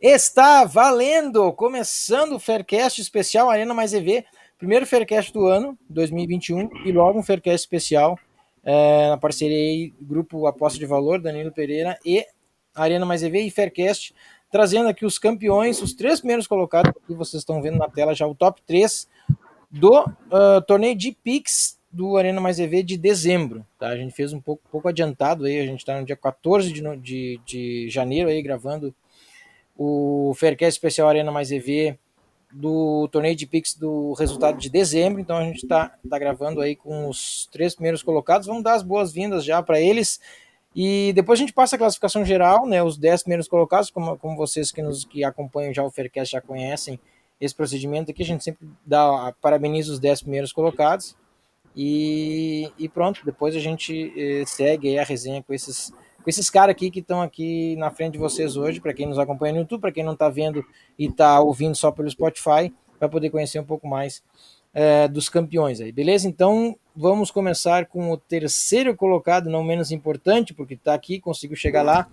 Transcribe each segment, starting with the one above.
Está valendo! Começando o Faircast especial Arena Mais EV, primeiro Faircast do ano, 2021, e logo um Faircast especial é, na parceria aí, Grupo Aposta de Valor, Danilo Pereira e Arena Mais EV e Faircast, trazendo aqui os campeões, os três primeiros colocados, que vocês estão vendo na tela já, o top 3 do uh, torneio de Pix do Arena Mais EV de dezembro. Tá? A gente fez um pouco, pouco adiantado aí, a gente está no dia 14 de, de, de janeiro aí gravando o Faircast Especial Arena Mais EV do torneio de Pix do resultado de dezembro. Então a gente está tá gravando aí com os três primeiros colocados. Vamos dar as boas-vindas já para eles. E depois a gente passa a classificação geral, né? Os dez primeiros colocados, como, como vocês que nos que acompanham já o Faircast já conhecem esse procedimento aqui. A gente sempre dá parabeniza os dez primeiros colocados. E, e pronto, depois a gente eh, segue a resenha com esses esses caras aqui que estão aqui na frente de vocês hoje, para quem nos acompanha no YouTube, para quem não está vendo e está ouvindo só pelo Spotify, vai poder conhecer um pouco mais é, dos campeões aí, beleza? Então vamos começar com o terceiro colocado, não menos importante, porque está aqui, conseguiu chegar lá.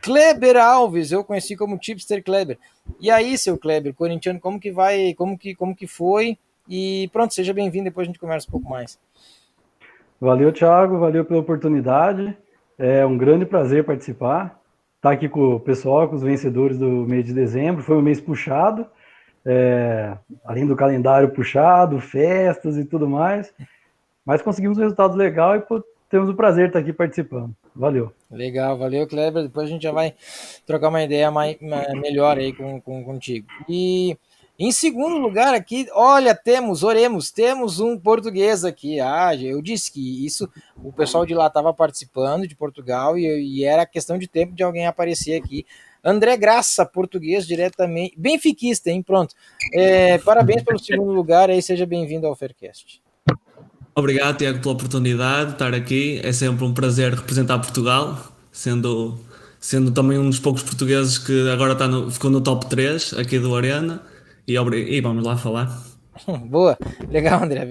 Kleber Alves, eu conheci como Tipster Kleber. E aí, seu Kleber, corintiano, como que vai, como que, como que foi? E pronto, seja bem-vindo, depois a gente conversa um pouco mais. Valeu, Thiago, valeu pela oportunidade. É um grande prazer participar. Estar tá aqui com o pessoal, com os vencedores do mês de dezembro. Foi um mês puxado, é, além do calendário puxado, festas e tudo mais. Mas conseguimos um resultado legal e temos o prazer de estar aqui participando. Valeu. Legal, valeu, Kleber. Depois a gente já vai trocar uma ideia mais, melhor aí com, com, contigo. E em segundo lugar aqui, olha, temos, oremos, temos um português aqui. Ah, eu disse que isso, o pessoal de lá estava participando, de Portugal, e, e, era questão de tempo de alguém aparecer aqui. André Graça, português, diretamente, benfiquista, hein? Pronto. É, parabéns pelo segundo lugar aí, seja bem-vindo ao Faircast. Obrigado, Tiago, pela oportunidade de estar aqui. É sempre um prazer representar Portugal, sendo, sendo também um dos poucos portugueses que agora está no, ficou no top 3 aqui do Arena. E, e vamos lá falar. Boa, legal, André.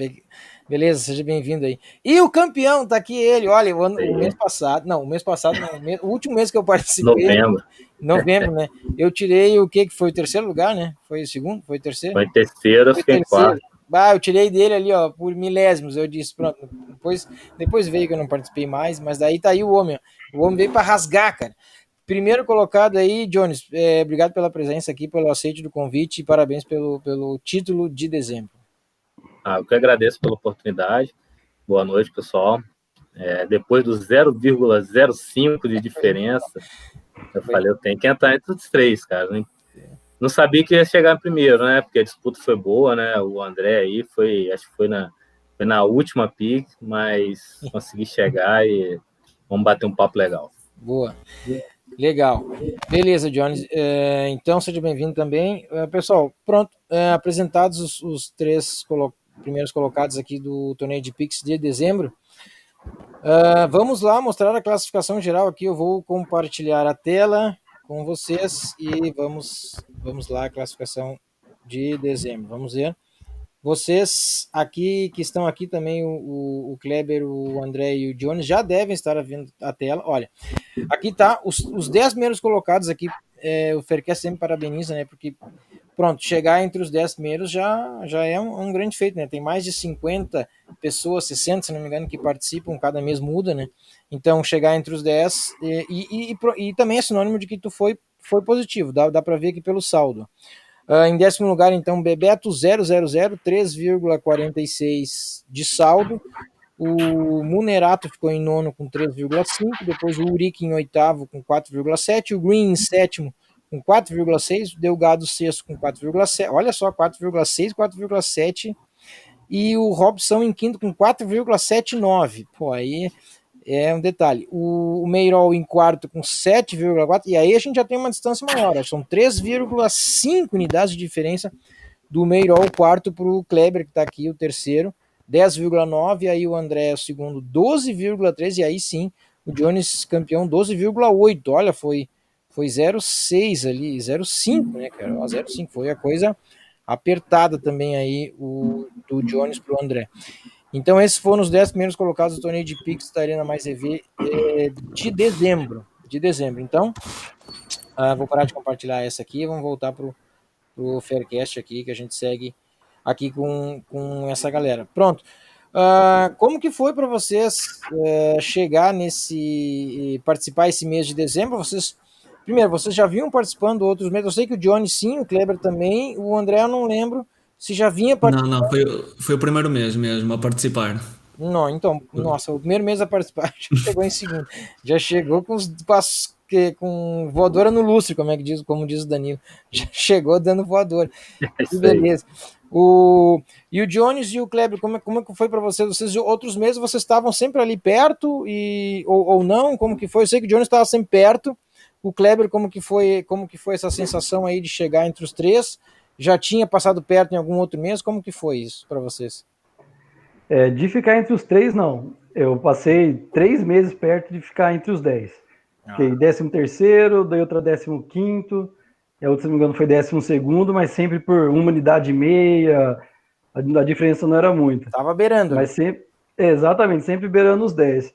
Beleza, seja bem-vindo aí. E o campeão, tá aqui ele. Olha, o, ano, o mês passado, não, o mês passado, não, o, último mês que eu participei. Novembro. Novembro, né? Eu tirei o que que foi o terceiro lugar, né? Foi o segundo? Foi o terceiro? Foi terceiro, foi fiquei quarto. Bah, eu tirei dele ali, ó, por milésimos. Eu disse, pronto. Depois, depois veio que eu não participei mais, mas daí tá aí o homem. Ó. O homem veio para rasgar, cara. Primeiro colocado aí, Jones, é, obrigado pela presença aqui, pelo aceite do convite e parabéns pelo, pelo título de dezembro. Ah, eu que agradeço pela oportunidade. Boa noite, pessoal. É, depois do 0,05 de diferença, eu falei, eu tenho que entrar entre os três, cara. Né? Não sabia que ia chegar em primeiro, né? Porque a disputa foi boa, né? O André aí foi, acho que foi na, foi na última pick, mas consegui chegar e vamos bater um papo legal. Boa. Legal. Beleza, Jones. É, então, seja bem-vindo também. É, pessoal, pronto. É, apresentados os, os três colo primeiros colocados aqui do torneio de Pix de dezembro. É, vamos lá mostrar a classificação geral aqui. Eu vou compartilhar a tela com vocês e vamos, vamos lá a classificação de dezembro. Vamos ver. Vocês aqui que estão aqui também, o, o Kleber, o André e o Jones, já devem estar vendo a tela. Olha, aqui tá os, os 10 primeiros colocados aqui. É, o Ferquest sempre parabeniza, né? Porque, pronto, chegar entre os 10 primeiros já, já é um, um, grande feito, né? Tem mais de 50 pessoas, 60, se não me engano, que participam, cada mês muda, né? Então, chegar entre os 10 e, e, e, e também é sinônimo de que tu foi, foi positivo, dá, dá para ver aqui pelo saldo. Uh, em décimo lugar, então, Bebeto 000, 3,46 de saldo. O Munerato ficou em nono com 3,5. Depois o Urique em oitavo com 4,7. O Green em sétimo com 4,6. O Delgado sexto com 4,7. Olha só, 4,6, 4,7. E o Robson em quinto com 4,79. Pô, aí é um detalhe. O, o Meirol em quarto com 7,4, e aí a gente já tem uma distância maior, são 3,5 unidades de diferença do Meirol quarto para o Kleber, que está aqui, o terceiro, 10,9, aí o André o segundo, 12,3, e aí sim, o Jones campeão 12,8, olha, foi foi 0,6 ali, 0,5, né, cara, 0,5, foi a coisa apertada também aí o do Jones para o André. Então, esses foram os 10 primeiros colocados do torneio de Pix da Arena Mais EV é, de dezembro. De dezembro. Então, uh, vou parar de compartilhar essa aqui vamos voltar para o Faircast aqui, que a gente segue aqui com, com essa galera. Pronto. Uh, como que foi para vocês uh, chegar nesse. participar esse mês de dezembro? Vocês. Primeiro, vocês já vinham participando outros meses? Eu sei que o Johnny sim, o Kleber também, o André eu não lembro. Se já vinha participar? Não, não, foi, foi o primeiro mês mesmo a participar. Não, então, nossa, o primeiro mês a participar já chegou em segundo. Já chegou com os que, com voadora no lustre, como é que diz, como diz o Danilo. Já chegou dando voadora. É que beleza. O, e o Jones e o Kleber, como, como que foi para vocês? Vocês outros meses vocês estavam sempre ali perto e ou, ou não? Como que foi? Eu sei que o Jones estava sempre perto. O Kleber, como que foi? Como que foi essa sensação aí de chegar entre os três? Já tinha passado perto em algum outro mês? Como que foi isso para vocês? É, de ficar entre os três, não. Eu passei três meses perto de ficar entre os dez. Ah. Fiquei décimo terceiro, daí outra décimo quinto, e a outra, se não me engano, foi décimo segundo, mas sempre por uma unidade e meia, a, a diferença não era muita. Tava beirando. Mas sempre, exatamente, sempre beirando os dez.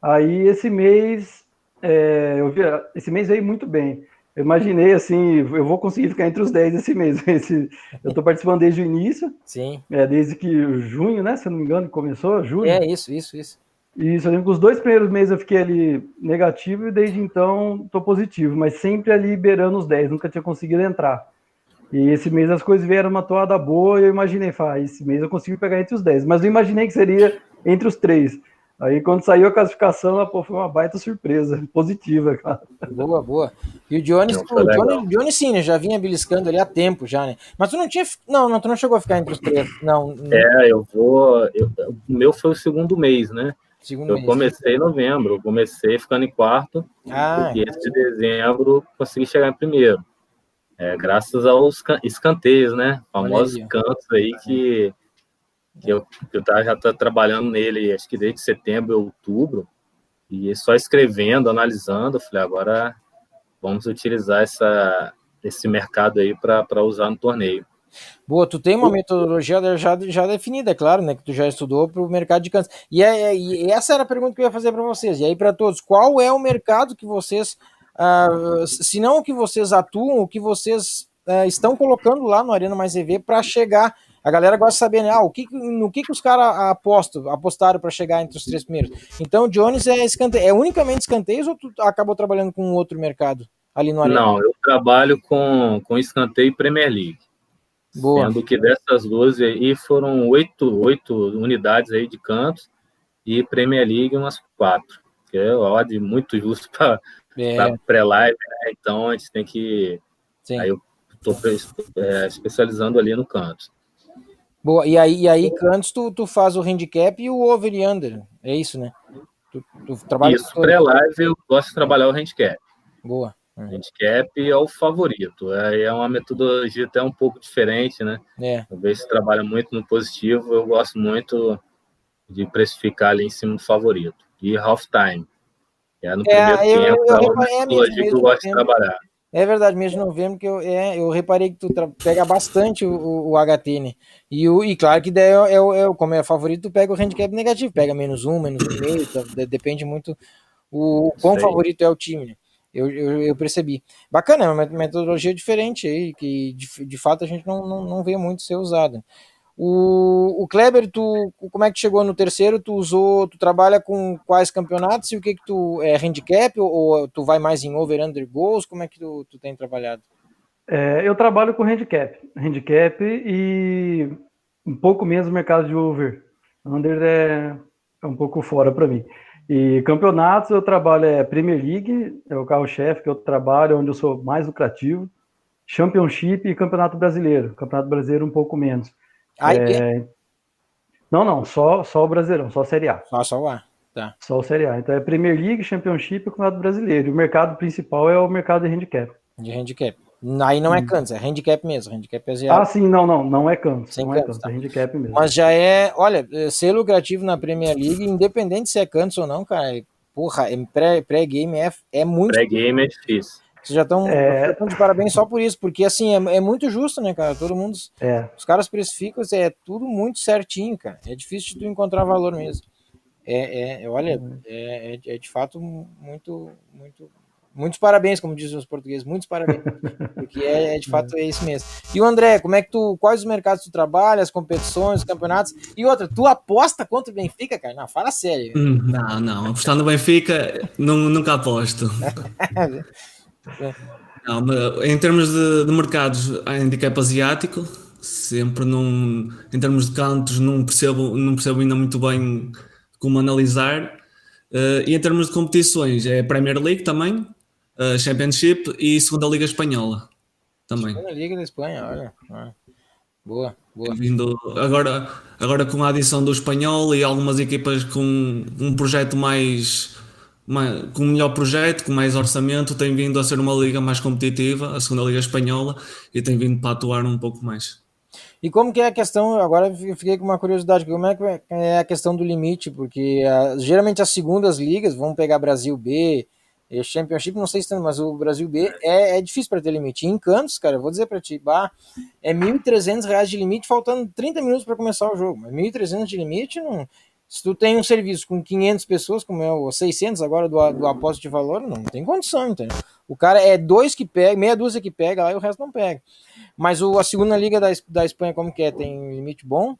Aí esse mês, é, eu vi, esse mês veio muito bem. Eu imaginei assim, eu vou conseguir ficar entre os 10 esse mês. Esse, eu estou participando desde o início. Sim. É, desde que junho, né? Se eu não me engano, começou, junho. É, isso, isso, isso. Isso, eu lembro que os dois primeiros meses eu fiquei ali negativo e desde então estou positivo, mas sempre ali beirando os 10, nunca tinha conseguido entrar. E esse mês as coisas vieram uma toada boa e eu imaginei, ah, esse mês eu consigo pegar entre os 10, mas eu imaginei que seria entre os três. Aí quando saiu a classificação, pô, foi uma baita surpresa, positiva, cara. Boa, boa. E o Johnny, o Johnny, Johnny sim, né, já vinha beliscando ali há tempo já, né? Mas tu não tinha, não, não, tu não chegou a ficar entre os três, não. É, eu vou, eu, o meu foi o segundo mês, né? Segundo eu mês. comecei em novembro, eu comecei ficando em quarto, ah, e esse de dezembro consegui chegar em primeiro. É, graças aos escanteios, né? Famosos cantos aí que que eu, que eu tá, já estou trabalhando nele, acho que desde setembro, outubro, e só escrevendo, analisando, eu falei, agora vamos utilizar essa, esse mercado aí para usar no torneio. Boa, tu tem uma metodologia já, já definida, é claro, né? Que tu já estudou para o mercado de câncer. E, é, e essa era a pergunta que eu ia fazer para vocês. E aí, para todos, qual é o mercado que vocês, uh, se não o que vocês atuam, o que vocês uh, estão colocando lá no Arena Mais EV para chegar a galera gosta de saber, né? Ah, o que, no que, que os caras apostam, apostaram para chegar entre os três primeiros. Então, o Jones é escanteio. É unicamente escanteios ou tu acabou trabalhando com outro mercado ali no Arena? Não, eu trabalho com, com escanteio e Premier League. Boa. Sendo que dessas duas aí foram oito, oito unidades aí de cantos e Premier League umas quatro. Que é odd muito justo para é. pré-live, né? Então a gente tem que. Sim. Aí eu estou é, especializando ali no canto. Boa, e aí, e aí antes tu, tu faz o handicap e o over e under, é isso, né? Tu, tu trabalha isso, pré-live eu gosto de trabalhar o handicap. Boa. O handicap é o favorito, é, é uma metodologia até um pouco diferente, né? É. Eu vejo que trabalha muito no positivo, eu gosto muito de precificar ali em cima do favorito. E half time. É no é, primeiro eu, tempo, eu, eu, é uma metodologia que eu gosto de trabalhar. É verdade, mês de novembro que eu, é, eu reparei que tu pega bastante o, o, HT, né? E, o, e claro que daí é, é, é, como é favorito, tu pega o handicap negativo, pega menos um, menos um meio, tá, depende muito o, o quão favorito é o time, né? Eu, eu, eu, percebi. Bacana, é uma metodologia diferente aí, que de, de fato a gente não, não, não vê muito ser usada. O, o Kleber, tu, como é que chegou no terceiro? Tu usou, tu trabalha com quais campeonatos e o que que tu é handicap ou, ou tu vai mais em over under goals? Como é que tu, tu tem trabalhado? É, eu trabalho com handicap, handicap e um pouco menos no mercado de over. Under é, é um pouco fora para mim. E campeonatos eu trabalho é Premier League, é o carro-chefe que eu trabalho, onde eu sou mais lucrativo. Championship e Campeonato Brasileiro. Campeonato Brasileiro um pouco menos. É... Não, não, só, só o Brasileirão, só a Série A. Só, só o A. Tá. Só o Série A. Então é Premier League, Championship e o Campeonato Brasileiro. E o mercado principal é o mercado de handicap. De handicap. Aí não é cantos, é handicap mesmo. Handicap Ah, asiático. sim, não, não, não é canto. Sem Não é cantos, canto, tá. é handicap mesmo. Mas já é, olha, eh, ser lucrativo na Premier League, independente se é cantos ou não, cara, é- porra, é pré- pré-game é, é muito. Pré-game é difícil. Vocês já estão É. de parabéns só por isso, porque assim, é, é muito justo, né, cara? Todo mundo. É, Os caras precificam, é tudo muito certinho, cara. É difícil de tu encontrar valor mesmo. É, é olha, é, é- é de fato muito, muito. Muitos parabéns, como dizem os portugueses, muitos parabéns. Porque é, é de fato é isso mesmo. E o André, como é que tu. Quais os mercados tu trabalha, as competições, os campeonatos? E outra, tu aposta contra o Benfica, cara? Não, fala sério. Hum, Não, não. Apostar no Benfica, nu- nunca aposto. Não, mas em termos de, de mercados, há handicap asiático, sempre num, em termos de cantos, não percebo, não percebo ainda muito bem como analisar. Eh, e em termos de competições, é Premier League também, eh, Championship e Segunda Liga Espanhola também. Na Liga da Espanha, olha. Ah, Boa, boa. Vindo agora, agora com a adição do espanhol e algumas equipas com um projeto mais com melhor projeto, com mais orçamento, tem vindo a ser uma liga mais competitiva, a segunda liga espanhola, e tem vindo para atuar um pouco mais. E como que é a questão, agora fiquei com uma curiosidade, como é que é a questão do limite, porque ah, geralmente as segundas ligas, vamos pegar Brasil B, e Championship, não sei se tem, mas o Brasil B é, é difícil para ter limite. E em Cantos, cara, vou dizer para ti, bah, é 1.300 reais de limite, faltando 30 minutos para começar o jogo. R$ 1.300 de limite, não, se tu tem um serviço com 500 pessoas, como é o 600 agora do, do apósito de valor, não tem condição, entendeu? O cara é dois que pega, meia dúzia que pega lá e o resto não pega. Mas o, a segunda liga da, da Espanha, como que é? Tem limite bom?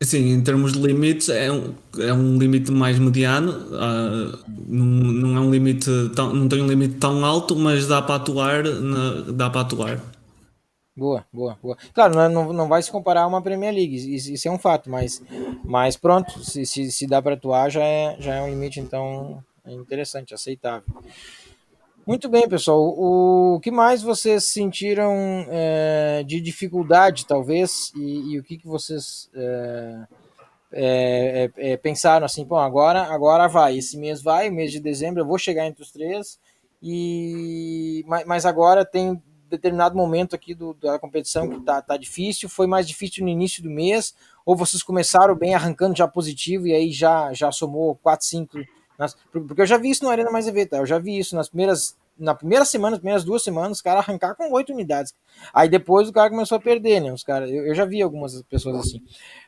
Assim, em termos de limites, é um, é um limite mais mediano, ah, não, não é um limite tão, não tem um limite tão alto, mas dá para atuar, na- dá para atuar. Boa, boa, boa. Claro, não, é- não, não vai se comparar a uma Premier League, isso, é um fato, mas, mas pronto, se, se, se dá para atuar, já é, já é um limite, então é interessante, aceitável. Muito bem, pessoal. O, que mais vocês sentiram é, de dificuldade, talvez, e, e o que, que vocês é, é, é, é, pensaram assim, bom, agora, agora vai, esse mês vai, mês de dezembro eu vou chegar entre os três, e mas agora tem determinado momento aqui do, da competição que tá, tá difícil, foi mais difícil no início do mês, ou vocês começaram bem arrancando já positivo e aí já, já somou 4, 5 nas, porque eu já vi isso no Arena Mais EV, tá? Eu já vi isso nas primeiras na primeira semana, nas primeiras duas semanas, os caras arrancar com oito unidades. Aí depois o cara começou a perder, né? Os cara, eu, eu já vi algumas pessoas assim.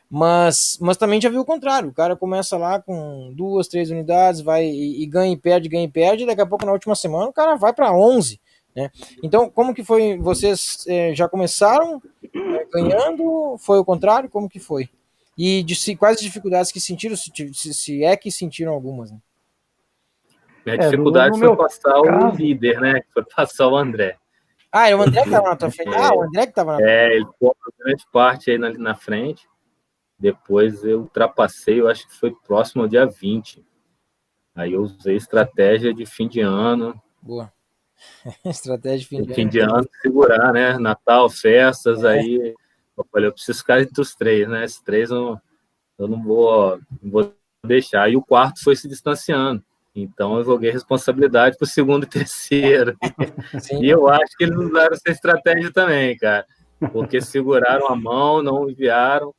Mas, mas também já vi o contrário. O cara começa lá com duas, três unidades, vai e, e ganha e perde, ganha e perde, e daqui a pouco na última semana o cara vai para 11. Né? Então, como que foi? Vocês eh, já começaram eh, ganhando? Foi o contrário? Como que foi? E de, se, quais as dificuldades que sentiram, se, se, se é que sentiram algumas? Né? Minha É, dificuldade foi passar caso- o líder, né? Foi passar o André. Ah, é o André que estava na tua frente. Ah, o André que estava na É, ele ficou uma grande parte aí na, na frente. Depois eu ultrapassei, eu acho que foi próximo ao dia 20. Aí eu usei estratégia de fim de ano, Boa. Estratégia de fim de fim ano. de ano, segurar, né? Natal, festas, aí eu falei, eu preciso ficar entre os três, né? Esses três eu não, eu não vou, não vou deixar. E o quarto foi se distanciando. Então eu joguei responsabilidade para o segundo e terceiro. Sim. E eu acho que eles usaram essa estratégia também, cara. Porque seguraram a mão, não enviaram.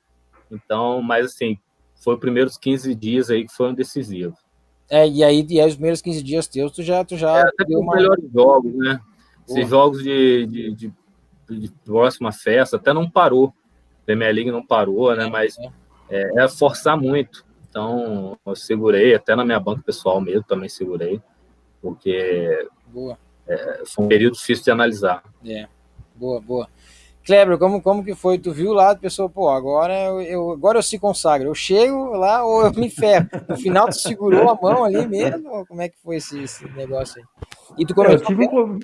Então, mas assim, foi os primeiros 15 dias aí que foram decisivos. É, e aí, e aí os primeiros 15 dias teus, tu já, tu já Até deu os uma. melhores jogos, né? Esses jogos de, de, de, de próxima festa até não parou. Premier League não parou, né? Mas é, é forçar muito. Então, eu segurei, até na minha banca pessoal mesmo também segurei, porque Boa, foi um período difícil de analisar. é. Boa, boa. Kleber, como, como que foi? Tu viu lá, a pessoa, pô, agora eu, eu- agora eu se consagro. Eu chego lá ou eu me ferro. No final tu segurou a mão ali mesmo? Como é que foi esse, esse negócio aí? E tu É, eu começou tive um,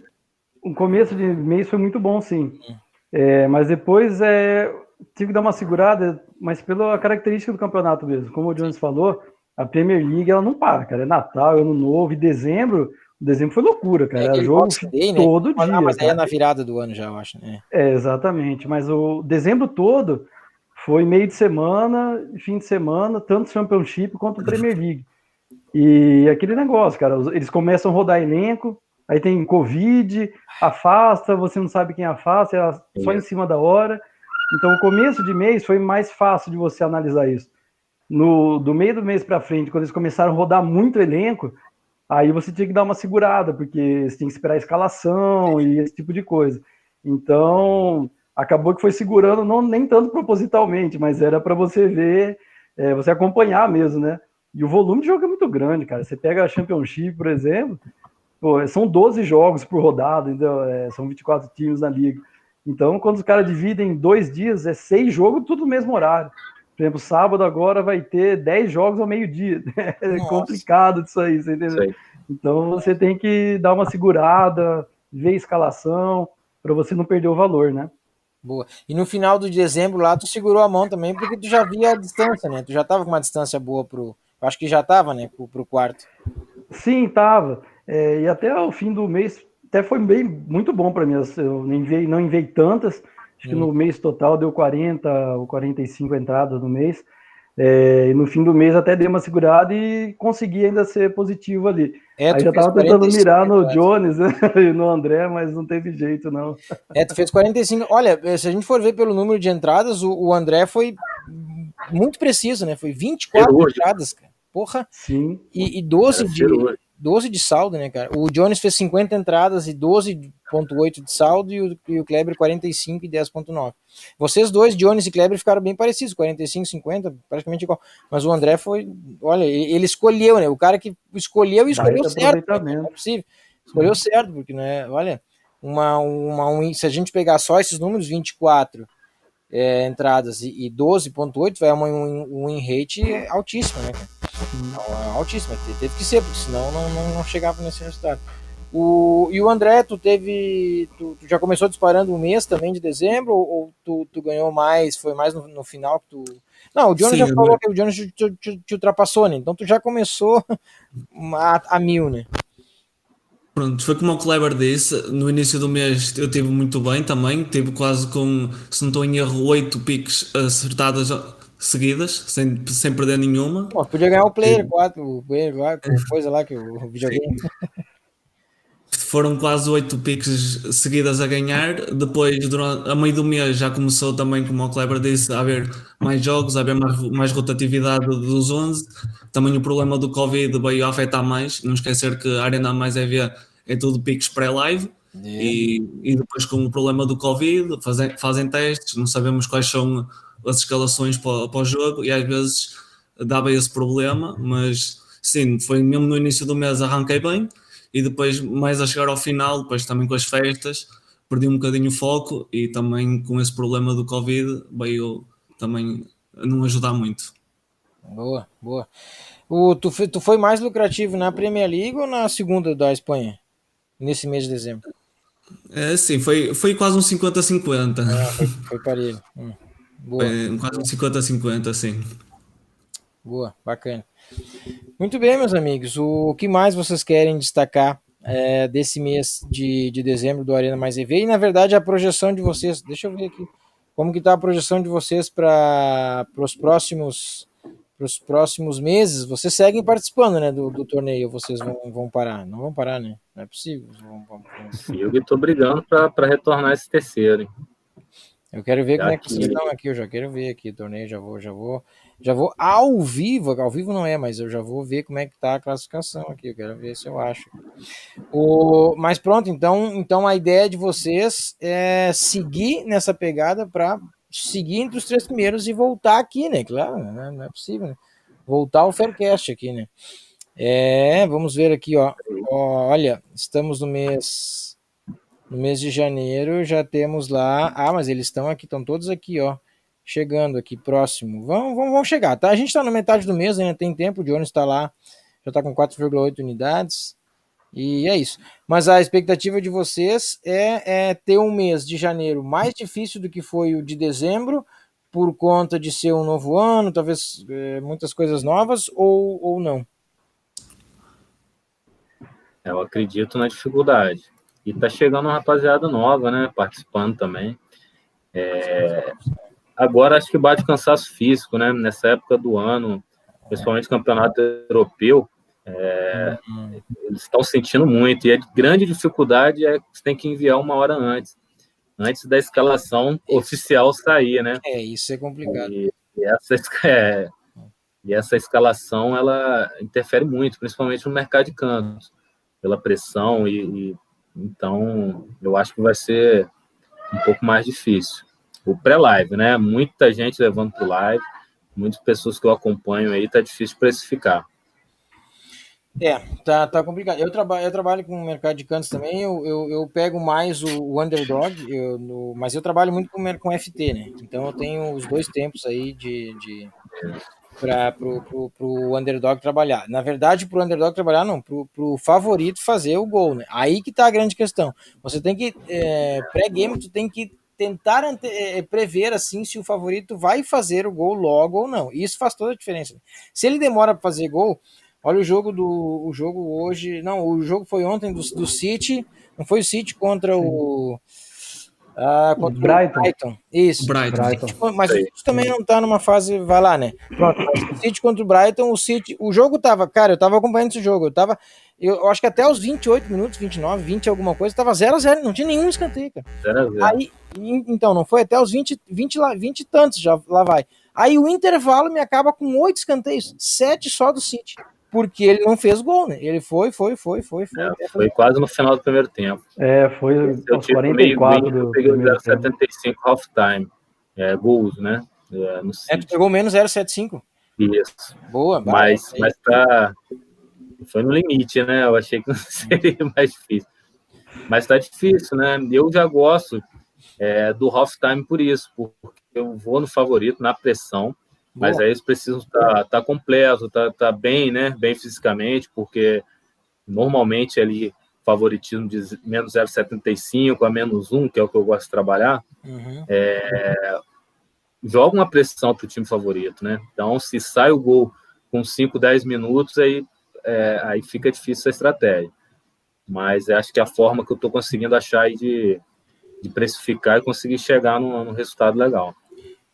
um começo de mês foi muito bom, sim. É, mas depois é, tive que dar uma segurada, mas pela característica do campeonato mesmo. Como o Jones falou, a Premier League ela não para, cara. É Natal, é Ano Novo, e dezembro. Dezembro foi loucura, cara. É Era jogo Day, né? todo Mas, dia. ah, mas aí é cara. na virada do ano já, eu acho, né? É, exatamente. Mas o dezembro todo foi meio de semana, fim de semana, tanto Championship quanto Premier League. E aquele negócio, cara, eles começam a rodar elenco, aí tem Covid, afasta, você não sabe quem afasta, é só em cima da hora. Então, o começo de mês foi mais fácil de você analisar isso. No, do meio do mês para frente, quando eles começaram a rodar muito elenco, aí você tinha que dar uma segurada, porque você tinha que esperar a escalação e esse tipo de coisa. Então, acabou que foi segurando, não nem tanto propositalmente, mas era para você ver, é, você acompanhar mesmo, né? E o volume de jogo é muito grande, cara. Você pega a Championship, por exemplo, pô, são 12 jogos por rodada, entendeu? É, são 24 times na liga. Então, quando os caras dividem em dois dias, é seis jogos, tudo no mesmo horário. Por exemplo, sábado agora vai ter 10 jogos ao meio-dia. É Nossa. complicado isso aí, você entendeu? Aí. Então você tem que dar uma segurada, ver a escalação, para você não perder o valor, né? Boa. E no final de dezembro lá, tu segurou a mão também, porque tu já via a distância, né? Tu já tava com uma distância boa pro. Acho que já tava, né? Pro, pro quarto. Sim, tava. É, e até o fim do mês até foi bem muito bom para mim. Eu não enviei, não enviei tantas, acho que no mês total deu 40 ou 45 entradas no mês. É, e no fim do mês até dei uma segurada e consegui ainda ser positivo ali. É, Aí já tava tentando mirar no Jones né, e no André, mas não teve jeito, não. É, tu fez 45. Olha, se a gente for ver pelo número de entradas, o, o André foi muito preciso, né? Foi 24 entradas, cara. Porra. Sim. E, e 12 de, 12 de saldo, né, cara? O Jones fez 50 entradas e 12,8 de saldo e o, e o Kleber 45 e 10,9. Vocês dois, Jones e Kleber, ficaram bem parecidos, 45, 50, praticamente igual. Mas o André foi, olha, ele escolheu, né? O cara que escolheu e escolheu certo. Né? Não é possível. Escolheu certo, porque, né, olha, uma, uma, um, se a gente pegar só esses números, 24 é, entradas e, e 12,8, vai uma um, um rate altíssima, né, cara? Então, altíssima, teve que ser, porque senão não, não, não chegava nesse resultado. O, e o André, tu teve. Tu, tu, já começou disparando um mês também de dezembro, ou, ou tu, tu, ganhou mais? Foi mais no, no, final que tu. Não, o Jonas Sim, já falou né? que o Jonas te, te, te, ultrapassou, né? Então tu já começou a, a mil, né? Pronto, foi como o Kleber disse, no início do mês eu tive muito bem também, tive quase com, se não estou em erro, oito piques acertadas seguidas, sem, sem perder nenhuma. Pô, podia ganhar o Player 4, o Player 4, coisa lá que o videogame. Foram quase oito piques seguidas a ganhar. Depois, durante, a meio do mês, já começou também, como o Kleber disse, a haver mais jogos, a haver mais, mais rotatividade dos 11. Também o problema do Covid veio a afetar mais. Não esquecer que a Arena Mais EV é tudo piques pré-live. Yeah. E, e depois, com o problema do Covid, fazem, fazem testes, não sabemos quais são as escalações para, para o jogo e às vezes dava esse problema, mas sim, foi mesmo no início do mês arranquei bem e depois mais a chegar ao final, depois também com as festas, perdi um bocadinho o foco e também com esse problema do Covid veio também não ajudar muito. Boa, boa. O, tu, tu foi mais lucrativo na Premier League ou na segunda da Espanha? Nesse mês de dezembro? É, sim, foi, foi quase um 50-50. Ah, foi, foi parelho. Hum. Boa. É, quase 50-50, sim. Boa, bacana. Muito bem, meus amigos. O que mais vocês querem destacar é, desse mês de, de dezembro do Arena Mais EV? E, na verdade, a projeção de vocês... Deixa eu ver aqui. Como que está a projeção de vocês para os próximos para os próximos meses, vocês seguem participando né, do, do torneio, vocês vão, vão parar? Não vão parar, né? Não é possível. Vão, vão. Eu estou brigando para retornar esse terceiro. Hein? Eu quero ver já como é que vocês estão aqui, eu já quero ver aqui o torneio, já vou, já vou, já vou ao vivo, ao vivo não é, mas eu já vou ver como é que tá a classificação aqui, eu quero ver se eu acho. O, mas pronto, então, então a ideia de vocês é seguir nessa pegada para seguir entre os três primeiros e voltar aqui, né? Claro, né? não é possível, né? Voltar ao Faircast aqui, né? É, vamos ver aqui, ó. olha, estamos no mês no mês de janeiro já temos lá. Ah, mas eles estão aqui, estão todos aqui, ó. Chegando aqui próximo. Vão, vão chegar, tá? A gente está na metade do mês, ainda tem tempo. O Jones está lá, já está com 4,8 unidades. E é isso. Mas a expectativa de vocês é, é, ter um mês de janeiro mais difícil do que foi o de dezembro, por conta de ser um novo ano, talvez é, muitas coisas novas, ou, ou não? Eu acredito na dificuldade. E tá chegando uma rapaziada nova, né? Participando também. É... Agora acho que bate cansaço físico, né? Nessa época do ano, principalmente campeonato europeu, É, uhum. Eles estão sentindo muito, e a grande dificuldade é que você tem que enviar uma hora antes, antes da escalação oficial sair, né? É, isso é complicado. E, e essa, é, e essa escalação, ela interfere muito, principalmente no mercado de cantos, pela pressão, e, e então eu acho que vai ser um pouco mais difícil. O pré-live, né? Muita gente levando para o live, muitas pessoas que eu acompanho aí, tá difícil precificar. É, tá, tá complicado. Eu trabalho, eu trabalho com o mercado de cantos também, eu, eu, eu pego mais o, o underdog, eu, no, mas eu trabalho muito com, com FT, né? Então eu tenho os dois tempos aí de, de para pro, pro, pro underdog trabalhar. Na verdade, pro underdog trabalhar, não, pro, pro favorito fazer o gol, né? Aí que tá a grande questão. Você tem que, é, pré-game, tu tem que tentar ante, é, prever assim se o favorito vai fazer o gol logo ou não. Isso faz toda a diferença. Se ele demora para fazer gol, Olha o jogo do o jogo hoje. Não, o jogo foi ontem do, do City. Não foi o City contra o. Ah, contra Brighton. o Brighton. Isso. Brighton. City, mas o City também não tá numa fase. Vai lá, né? Pronto. o City contra o Brighton, o City. O jogo tava. Cara, eu tava acompanhando esse jogo. Eu tava. Eu acho que até os 28 minutos, 29, 20 alguma coisa, tava 0x0. Não tinha nenhum escanteio, cara. 0x0. Aí, então, não foi até os 20, 20, 20 e tantos já lá vai. Aí o intervalo me acaba com oito escanteios, sete só do City porque ele não fez gol, né? Ele foi, foi, foi, foi, foi. É, foi quase no final do primeiro tempo. É, foi aos 44 meio, do peguei 75 half time. É, gols, né? É, no é, tu pegou menos 0,75. Isso. Boa, mas, mas tá. Foi no limite, né? Eu achei que não seria mais difícil. Mas tá difícil, né? Eu já gosto é, do half time por isso, porque eu vou no favorito, na pressão. Mas aí eles precisam estar tá, tá completo, estar tá, tá bem, né? Bem fisicamente, porque normalmente ali favoritismo de menos 0,75 a menos 1, que é o que eu gosto de trabalhar, uhum. é, joga uma pressão para o time favorito, né? Então, se sai o gol com 5, 10 minutos, aí, é, aí fica difícil a estratégia. Mas acho que a forma que eu estou conseguindo achar de, de precificar e conseguir chegar num, num resultado legal.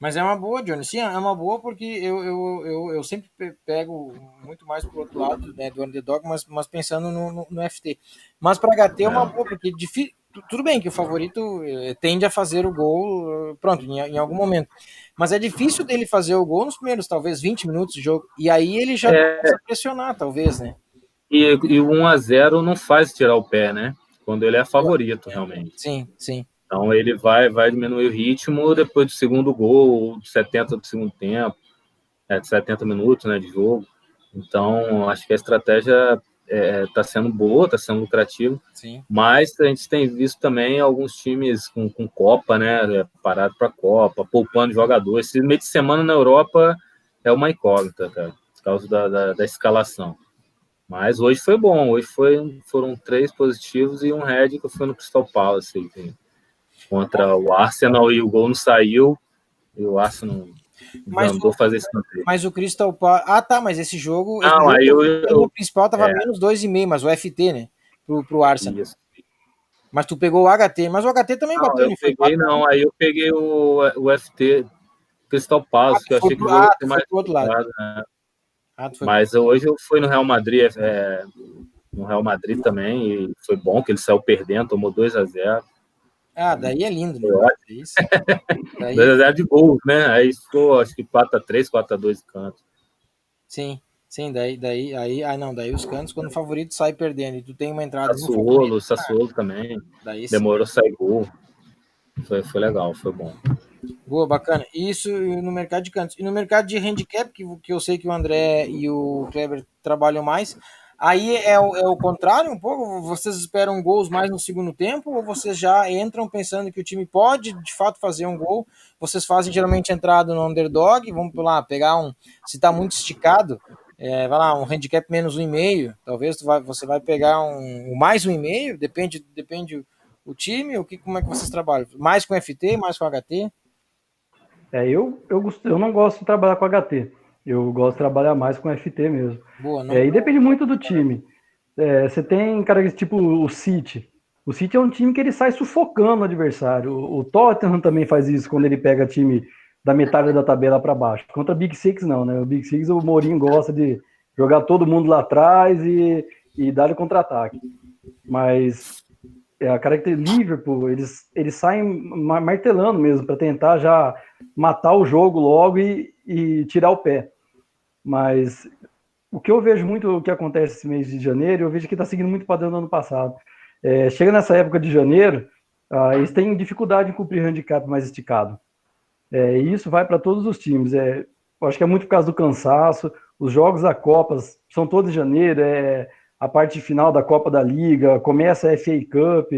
Mas é uma boa, Johnny. Sim, é uma boa porque eu, eu, eu, eu sempre pego muito mais pro outro lado né, do underdog, mas, mas pensando no, no, no FT. Mas para HT é uma é. boa, porque difícil, tudo bem que o favorito eh, tende a fazer o gol, eh, pronto, em, em, algum momento. Mas é difícil dele fazer o gol nos primeiros, talvez, 20 minutos de jogo. E aí ele já é... começa a pressionar, talvez, né? E, e o 1x0 não faz tirar o pé, né? Quando ele é favorito, realmente. Sim, sim. Então ele vai, vai diminuir o ritmo depois do segundo gol, 70 do segundo tempo, é, 70 minutos né, de jogo. Então acho que a estratégia está é, tá sendo boa, está sendo lucrativa. Sim. Mas a gente tem visto também alguns times com, com Copa, né? É, parado para Copa, poupando jogadores. Esse meio de semana na Europa é uma incógnita, cara, por causa da, da, da escalação. Mas hoje foi bom, hoje foi, foram três positivos e um red que foi no Crystal Palace. Aí, contra o Arsenal e o gol não saiu e o Arsenal mas mandou o, fazer esse Mas o Crystal Palace. Ah, tá, mas esse jogo. Não, esse aí jogo, eu, o principal tava é. menos 2,5, mas o FT, né? Pro, pro Arsenal. Isso. Mas tu pegou o HT, mas o HT também não, bateu, eu peguei, quatro, não, aí eu peguei o, o FT Crystal Palace, ah, que eu achei que o jogo ia ser mais outro lado. Né? Ah, mas hoje eu fui no Real Madrid, é, no Real Madrid também, e foi bom que ele saiu perdendo, tomou 2 a 0 ah, daí é lindo, né? É isso. Daí... 2x0 de gol, né? Aí ficou, acho que 4x3, 4x2 de canto. Sim, sim, daí, daí, aí, ah, não, daí os cantos, quando o favorito sai perdendo e tu tem uma entrada Sassuolo, Sassuolo ah, também. Daí, Demorou sair gol. Foi, foi legal, foi bom. Boa, bacana. Isso no mercado de cantos. E no mercado de handicap, que, que eu sei que o André e o Kleber trabalham mais, Aí é o, é o contrário um pouco? Vocês esperam gols mais no segundo tempo ou vocês já entram pensando que o time pode de fato fazer um gol? Vocês fazem geralmente entrada no underdog, vamos lá, pegar um. Se está muito esticado, é, vai lá, um handicap menos um e meio, talvez vai, você vai pegar um, mais um e meio, depende, depende o time, o que, como é que vocês trabalham? Mais com FT, mais com HT? É, eu, eu, eu não gosto de trabalhar com HT. Eu gosto de trabalhar mais com FT mesmo. Boa, não... é, e depende muito do time. É, você tem, cara, tipo o City. O City é um time que ele sai sufocando o adversário. O, o Tottenham também faz isso quando ele pega time da metade da tabela para baixo. Contra Big Six, não, né? O Big Six, o Mourinho gosta de, jogar todo mundo lá atrás e, e dar o contra-ataque. Mas é, a característica Liverpool, eles, eles saem martelando mesmo para tentar já matar o jogo logo e, e tirar o pé. Mas o que eu vejo muito o que acontece esse mês de janeiro, eu vejo que está seguindo muito o padrão do ano passado. É, chega nessa época de janeiro, ah, eles têm dificuldade em cumprir handicap mais esticado. É, e isso vai para todos os times. É, acho que é muito por causa do cansaço. Os jogos da Copa são todos em janeiro, é a parte final da Copa da Liga, começa a FA Cup.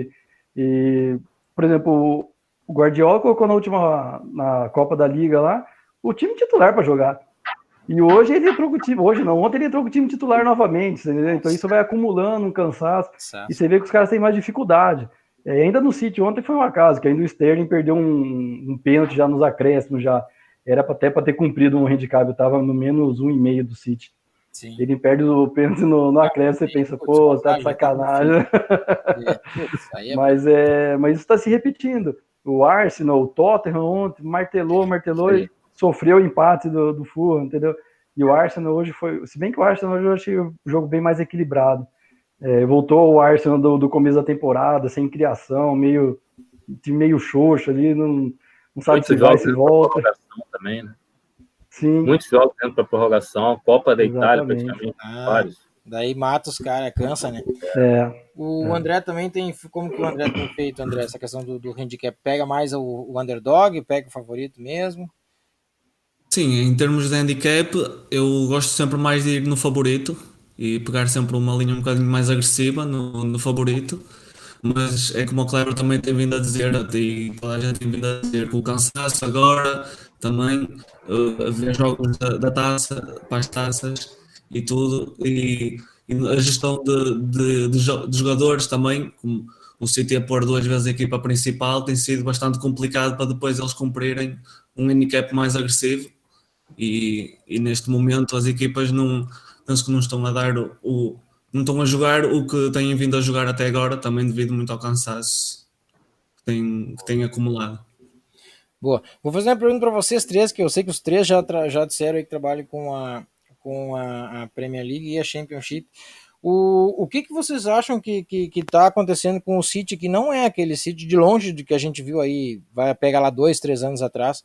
E, por exemplo, o Guardiola colocou na última na Copa da Liga lá o time titular para jogar. E hoje ele entrou com o time, hoje não, ontem ele entrou com o time titular novamente, entendeu? Então isso vai acumulando um cansaço certo. e você vê que os caras têm mais dificuldade. É, ainda no City ontem foi um acaso, que ainda o Sterling perdeu um, um pênalti já nos acréscimos já. Era até para ter cumprido um handicap, estava no menos um e meio do City. Sim. Ele perde o pênalti no, no acréscimo, você pensa, pô, tá de sacanagem. É, mas, é, mas isso está se repetindo. O Arsenal, o Tottenham ontem martelou, martelou e sofreu o empate do, do Fulham, entendeu? E o Arsenal hoje foi, se bem que o Arsenal hoje eu achei o jogo bem mais equilibrado. É, voltou o Arsenal do, do, começo da temporada, sem criação, meio de meio xoxo ali, não, não sabe Muitos se vai, se volta. Também, né? Sim. Muitos jogos dentro para prorrogação, Copa da Itália praticamente, ah, vários. Daí mata os caras, cansa, né? É. O é. André também tem. Como que o André tem feito, André, essa questão do, do handicap? Pega mais o, o underdog, pega o favorito mesmo? Sim, em termos de handicap, eu gosto sempre mais de ir no favorito e pegar sempre uma linha um bocadinho mais agressiva no, no favorito. Mas é como o Cleber também tem vindo a dizer, e toda a gente tem vindo a dizer, com o cansaço agora, também uh, haver jogos da, da, taça para as taças e tudo, e, e a gestão de, de, de, de, jogadores também, como o City a pôr duas vezes a equipa principal, tem sido bastante complicado para depois eles cumprirem um handicap mais agressivo e, e neste momento as equipas não penso que não estão a dar o, o, não estão a jogar o que têm vindo a jogar até agora, também devido muito ao cansaço que têm, que têm acumulado. Boa. Vou fazer uma pergunta para vocês três, que eu sei que os três já, já disseram que trabalham com a, com a, a Premier League e a Championship. O, o que, que vocês acham que está que, que tá acontecendo com o City, que não é aquele City de longe de que a gente viu aí, vai pegar lá dois, três anos atrás,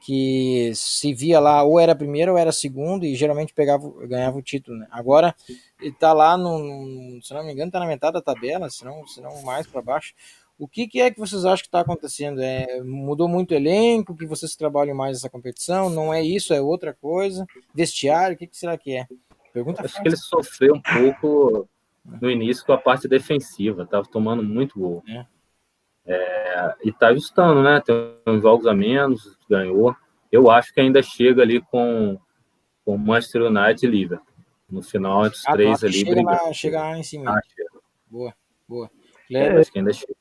que se via lá ou era primeiro ou era segundo e geralmente pegava, ganhava o título. Né? Agora ele está lá, no, no, se não me engano, está na metade da tabela, se não, se não mais para baixo. O que, que, é que vocês acham que está acontecendo? É, mudou muito o elenco, que vocês trabalham mais essa competição? Não é isso, é outra coisa? Vestiário, o que, que será que é? Pergunta Acho fácil. que ele sofreu um pouco no início com a parte defensiva, estava tomando muito gol. É. É, e está ajustando, né? Tem uns jogos a menos, ganhou. Eu acho que ainda chega ali com o Manchester United e Liverpool. No final, entre os ah, três ali. Chega lá, chega lá em cima. Ah, boa, boa. É, acho que ainda chega.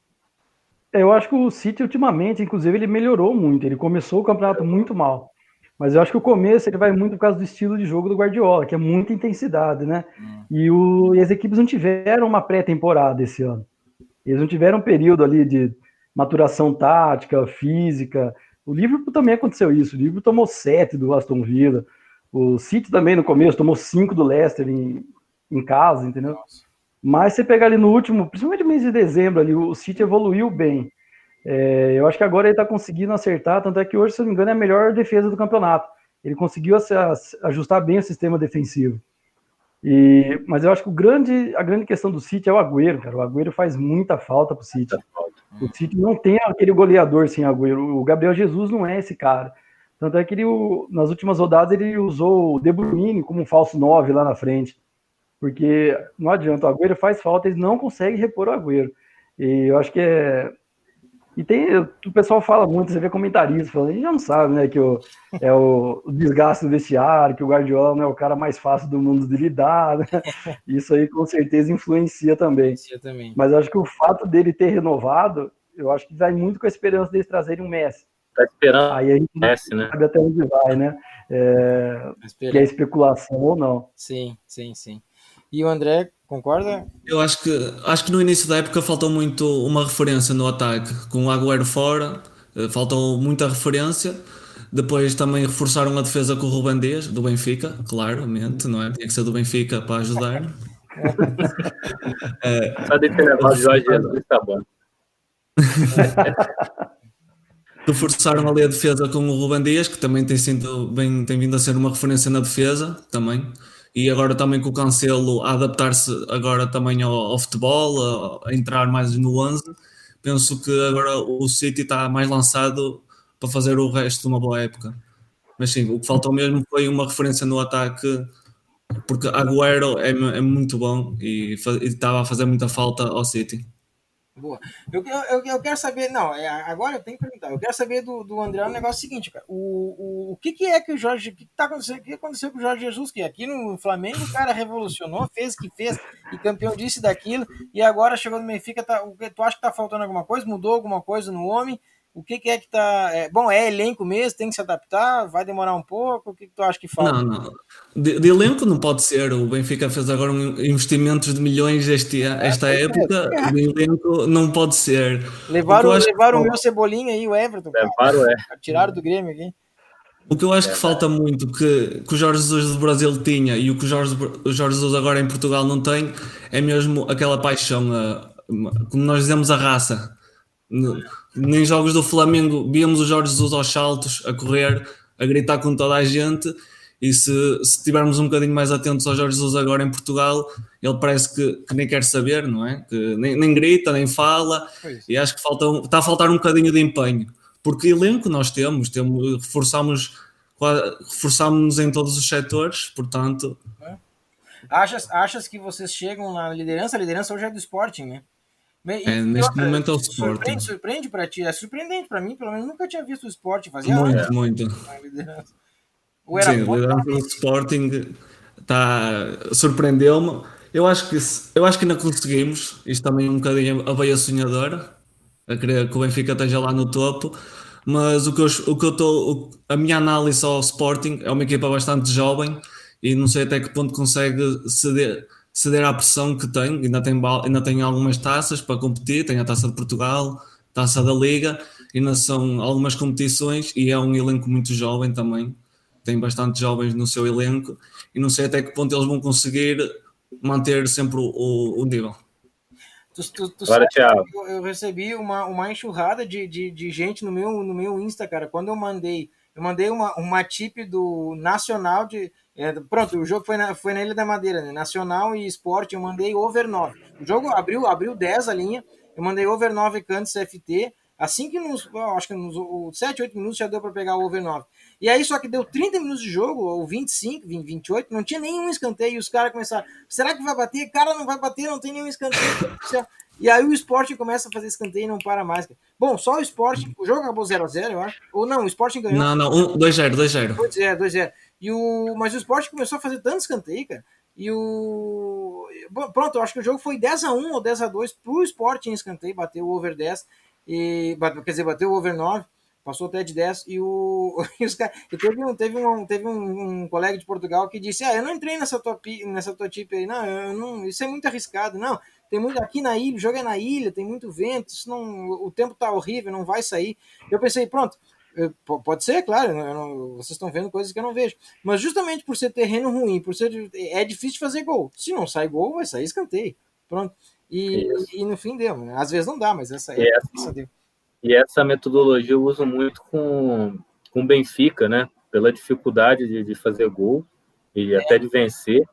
É, eu acho que o City, ultimamente, inclusive, ele melhorou muito. Ele começou o campeonato muito mal. Mas eu acho que o começo ele vai muito por causa do estilo de jogo do Guardiola, que é muita intensidade, né? Hum. E, o, e as equipes não tiveram uma pré-temporada esse ano. Eles não tiveram um período ali de maturação tática, física. O Liverpool também aconteceu isso. O Liverpool tomou sete do Aston Villa. O City também no começo tomou cinco do Leicester em, em casa, entendeu? Nossa. Mas você pegar ali no último, principalmente no mês de dezembro, ali, o City evoluiu bem. É, eu acho que agora ele está conseguindo acertar, tanto é que hoje, se não me engano, é a melhor defesa do campeonato. Ele conseguiu ajustar bem o sistema defensivo. E, mas eu acho que grande, a grande questão do City é o Agüero, cara. O Agüero faz muita falta pro City. O City não tem aquele goleador sem Agüero. O Gabriel Jesus não é esse cara. Tanto é que ele, nas últimas rodadas ele usou o De Bruyne como um falso 9 lá na frente. Porque não adianta, o Agüero faz falta, eles não conseguem repor o Agüero. E eu acho que é, e tem, o pessoal fala muito, você vê comentaristas falando, a gente já não sabe, né, que o, é o, o, desgaste do vestiário, que o Guardiola não é o cara mais fácil do mundo de lidar, né? Isso aí com certeza influencia também. influencia também. Mas acho que o fato dele ter renovado, eu acho que vai muito com a esperança deles trazerem um Messi. Tá esperando aí a gente Messi, né? sabe até onde vai, né? É, que é especulação ou não. Sim, sim, sim. E o André Concorda? Eu acho que, acho que no início da época faltou muito uma referência no ataque. Com o Agüero fora, eh, faltou muita referência. Depois também reforçaram a defesa com o Ruben Dias, do Benfica, claramente, não é? Tinha que ser do Benfica para ajudar. é, Só de ter Jorge Jesus, está bom. Reforçaram ali a defesa com o Ruben Dias, que também tem, sido bem, tem vindo a ser uma referência na defesa, também. E agora também com o Cancelo a adaptar-se agora também ao, ao futebol, a, a, entrar mais no 11. Penso que agora o City está mais lançado para fazer o resto de uma boa época. Mas sim, o que faltou mesmo foi uma referência no ataque, porque Agüero é, é muito bom e, e estava a fazer muita falta ao City. Boa. Eu, eu, eu quero saber, não, é, agora eu tenho que perguntar. Eu quero saber do, do André um negócio seguinte, cara. O, o, o que, que é que o Jorge. O que, que tá acontecendo? O que aconteceu com o Jorge Jesus? Que aqui no Flamengo o cara revolucionou, fez o que fez, e campeão disse daquilo, e agora chegou no Benfica. Tá, o, tu acha que tá faltando alguma coisa? Mudou alguma coisa no homem? O que, que é que tá. É, bom, é elenco mesmo, tem que se adaptar, vai demorar um pouco. O que, que tu acha que falta? Não, não. De, de, elenco não pode ser. O Benfica fez agora um investimentos de milhões este, é, esta é, época. É. De elenco não pode ser. Levaram, levaram o meu cebolinha aí, o Everton. Levaram, é. Tiraram do Grêmio aqui. O que eu acho que falta muito, que, que o Jorge Jesus do Brasil tinha e o que o Jorge, o Jorge Jesus agora em Portugal não tem, é mesmo aquela paixão, a, como nós dizemos, a raça nem jogos do Flamengo víamos o Jorge Jesus aos saltos, a correr, a gritar com toda a gente. E se, se estivermos um bocadinho mais atentos ao Jorge Jesus agora em Portugal, ele parece que, que nem quer saber, não é? Que nem, nem grita, nem fala. E acho que falta, está a faltar um bocadinho de empenho. Porque elenco nós temos, temos reforçamos, reforçamos em todos os setores, portanto. É. Achas, achas que vocês chegam na liderança? A liderança hoje é do Sporting, né? É, neste momento é o Sporting. Surpreende, surpreende para ti? É surpreendente para mim, pelo menos nunca tinha visto o Sporting fazer Muito, muito. Ou era Sim, do Sporting tá, surpreendeu-me. Eu acho, que, eu acho que ainda conseguimos. Isto também é um bocadinho a veia sonhadora, a querer que o Benfica esteja lá no topo. Mas o que eu, o que eu tô, a minha análise ao Sporting é uma equipa bastante jovem e não sei até que ponto consegue ceder ceder à pressão que tem, ainda tem, ainda tem algumas taças para competir, tem a taça de Portugal, taça da Liga, ainda são algumas competições e é um elenco muito jovem também, tem bastante jovens no seu elenco e não sei até que ponto eles vão conseguir manter sempre o, o nível. Tu, tu, tu Agora, sabe, eu, eu, recebi uma, uma enxurrada de, de, de, gente no meu, no meu Insta, cara, quando eu mandei, eu mandei uma, uma tip do Nacional de é, pronto, o jogo foi na, foi na Ilha da Madeira, né? Nacional e Esporte, eu mandei over 9. O jogo abriu, abriu 10 a linha, eu mandei over 9 cantos CFT. Assim que nos, acho que nos 7, 8 minutos já deu para pegar o over 9. E aí só que deu 30 minutos de jogo, ou 25, 20, 28, não tinha nenhum escanteio. E os caras começaram, será que vai bater? Cara, não vai bater, não tem nenhum escanteio. E aí o esporte começa a fazer escanteio e não para mais. Bom, só o esporte, o jogo acabou 0x0, eu acho. Ou não, o esporte ganhou. Não, não, 2x0, 2x0. 2x0, 2x0. E o, mas o esporte começou a fazer tanto escanteio, cara. E o. Pronto, eu acho que o jogo foi 10x1 ou 10x2 pro esporte em escanteio, bateu o over 10. E, quer dizer, bateu o over 9, passou até de 10. E, o, e, os, e teve, um, teve, um, teve um, um, colega de Portugal que disse: Ah, eu não entrei nessa tua, nessa tua tip aí, não, eu não, isso é muito arriscado. Não, tem muito aqui na ilha, o jogo é na ilha, tem muito vento, isso não, o tempo tá horrível, não vai sair. Eu pensei, pronto, Pode ser, claro, não, vocês estão vendo coisas que eu não vejo. Mas justamente por ser terreno ruim, por ser. É difícil fazer gol. Se não sai gol, vai sair escanteio. Pronto. E, e no fim deu. Né? Às vezes não dá, mas essa, e essa, deu. E essa metodologia eu uso muito com o Benfica, né? Pela dificuldade de, de fazer gol e é. até de vencer.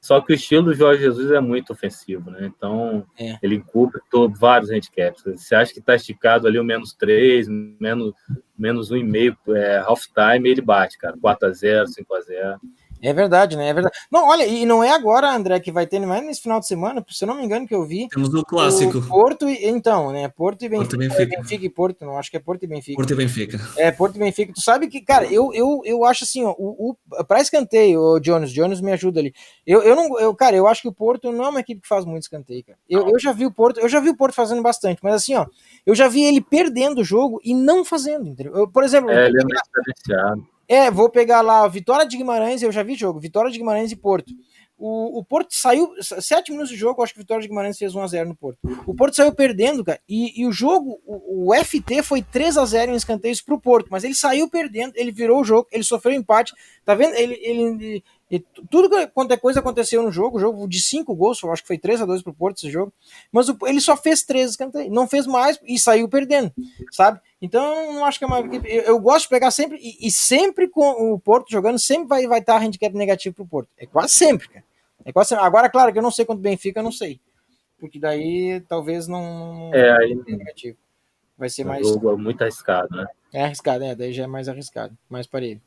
Só que o estilo do Jorge Jesus é muito ofensivo, né? Então, é. ele encubre vários handicaps. Você acha que está esticado ali o menos 3, menos, menos 1,5, é, half time, ele bate, cara. 4x0, 5x0. É verdade, né? É verdade. Não, olha, e não é agora, André, que vai ter, não é nesse final de semana, se eu não me engano, que eu vi. Temos o clássico. O Porto e. Então, né? Porto e Benfica. Porto e Benfica. Benfica. e Porto, não, acho que é Porto e Benfica. Porto e Benfica. É, Porto e Benfica. Tu sabe que, cara, eu, eu, eu acho assim, ó, o, o, pra escanteio, o Jones, Jones me ajuda ali. Eu, eu não, eu, cara, eu acho que o Porto não é uma equipe que faz muito escanteio, cara. Eu, eu já vi o Porto, eu já vi o Porto fazendo bastante, mas assim, ó, eu já vi ele perdendo o jogo e não fazendo, entendeu? Eu, por exemplo. É, ele é mais diferenciado é, vou pegar lá Vitória de Guimarães, eu já vi jogo, Vitória de Guimarães e Porto. o, o Porto saiu, sete minutos de jogo, acho que Vitória de Guimarães fez 1x0 no Porto. O Porto saiu perdendo, cara, e, e o jogo, o, o, FT foi 3 a 0 em escanteios pro Porto, mas ele saiu perdendo, ele virou o jogo, ele sofreu empate, tá vendo? Ele, ele, ele tudo quanto é coisa aconteceu no jogo, jogo de 5 gols, acho que foi 3 a 2 pro Porto esse jogo, mas o, ele só fez 3 escanteios, não fez mais e saiu perdendo, sabe? Então, não acho que é uma equipe. Eu, eu, gosto de pegar sempre, e, e, sempre com o Porto jogando, sempre vai estar vai tá handicap negativo pro Porto. É quase sempre, cara. É quase Agora, claro que eu não sei quanto Benfica, eu não sei. Porque daí talvez não. É, aí. Negativo. Vai ser mais. Jogo é muito arriscado, né? É arriscado, é. Daí já é mais arriscado. Mais parelho.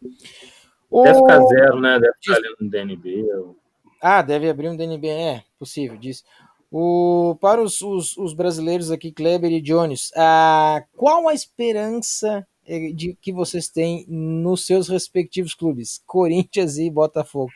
Deve ficar zero, né? Deve ficar ali no DNB. Ou... Ah, deve abrir um DNB, é possível, diz. O, para os, os, os brasileiros aqui, Kleber e Jones, ah, qual a esperança eh, de que vocês têm nos seus respectivos clubes, Corinthians e Botafogo?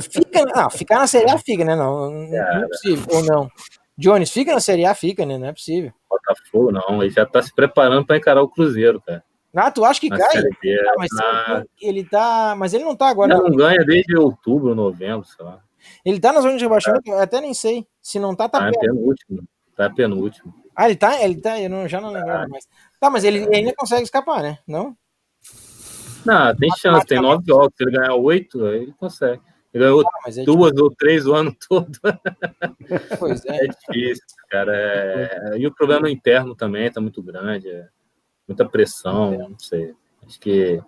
Fica, não, ficar na Série A fica, né? Não, não é possível, ou não. Jones, fica na Série A, fica, né? Não é possível. Botafogo, não. Ele já tá se preparando para encarar o Cruzeiro, cara. Ah, tu acha que na cai? Ah, mas na... ele tá. Mas ele não tá agora. Não, não ganha desde outubro, novembro, sei lá. Ele tá na zona de rebaixamento? É. Até nem sei. Se não tá, tá, tá penúltimo. Tá penúltimo. Ah, ele tá? Ele tá, eu não, já não lembro ah. mais. Tá, mas ele, ele ainda consegue escapar, né? Não? Não, tem chance, tem nove jogos. Se ele ganhar oito, ele consegue. Ele ganhou ah, é duas ou três o ano todo. Pois é. É difícil, cara. É... E o problema interno também tá muito grande. É... Muita pressão, não sei. Acho que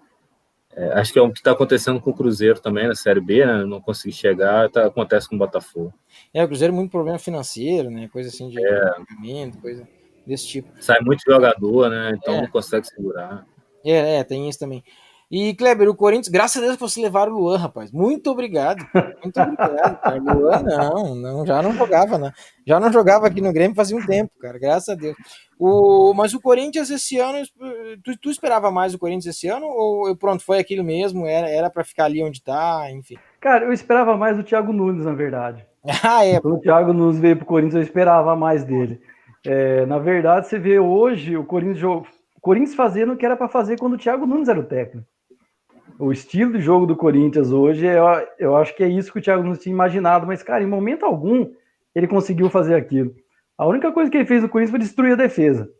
é, acho que é o que está acontecendo com o Cruzeiro também na Série B, né? Não conseguir chegar, tá, acontece com o Botafogo. É, o Cruzeiro muito problema financeiro, né? Coisa assim de é. pagamento, coisa desse tipo. Sai muito jogador, né? Então é. não consegue segurar. É, é, tem isso também. E, Kleber, o Corinthians, graças a Deus que você levaram o Luan, rapaz. Muito obrigado. Muito obrigado, cara. Luan, não, não, já não jogava, né? Já não jogava aqui no Grêmio fazia um tempo, cara. Graças a Deus. O, mas o Corinthians esse ano, tu, tu esperava mais o Corinthians esse ano? Ou pronto, foi aquilo mesmo? Era para ficar ali onde tá, enfim. Cara, eu esperava mais do Thiago Nunes, na verdade. ah, é. Quando o Thiago Nunes veio pro Corinthians, eu esperava mais dele. É, na verdade, você vê hoje o Corinthians, o Corinthians fazendo o que era para fazer quando o Thiago Nunes era o técnico o estilo de jogo do Corinthians hoje, eu, eu acho que é isso que o Thiago não tinha imaginado, mas, cara, em momento algum ele conseguiu fazer aquilo. A única coisa que ele fez no Corinthians foi destruir a defesa.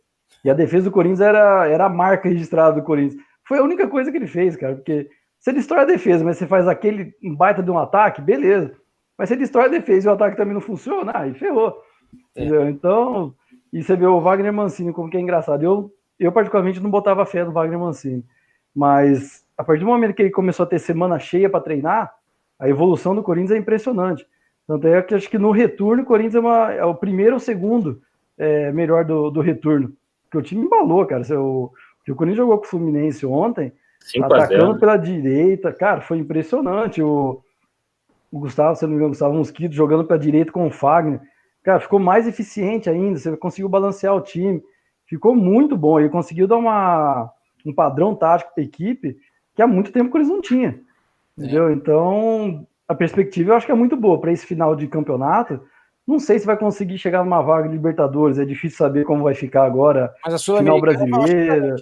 E a defesa do Corinthians era, era a marca registrada do Corinthians. Foi a única coisa que ele fez, cara, porque você destrói a defesa, mas você faz aquele baita de um ataque, beleza. Mas você destrói a defesa e o ataque também não funciona, aí ferrou. É. Então, e você vê o Wagner Mancini, como que é engraçado. Eu, eu particularmente, não botava fé no Wagner Mancini. Mas a partir do momento que ele começou a ter semana cheia para treinar, a evolução do Corinthians é impressionante. Tanto é que acho que no retorno o Corinthians é, uma, é o primeiro ou segundo é, melhor do, do retorno. Porque o time embalou, cara. O, o Corinthians jogou com o Fluminense ontem, atacando pela direita. Cara, foi impressionante. O, o Gustavo, se não me engano, Gustavo Mosquito jogando pela direita com o Fagner. Cara, ficou mais eficiente ainda. Você conseguiu balancear o time. Ficou muito bom. Ele conseguiu dar uma, um padrão tático para a equipe que há muito tempo que eles não tinham. Entendeu? É. Então, a perspectiva eu acho que é muito boa para esse final de campeonato. Não sei se vai conseguir chegar numa vaga de Libertadores, é difícil saber como vai ficar agora. Mas a final brasileira.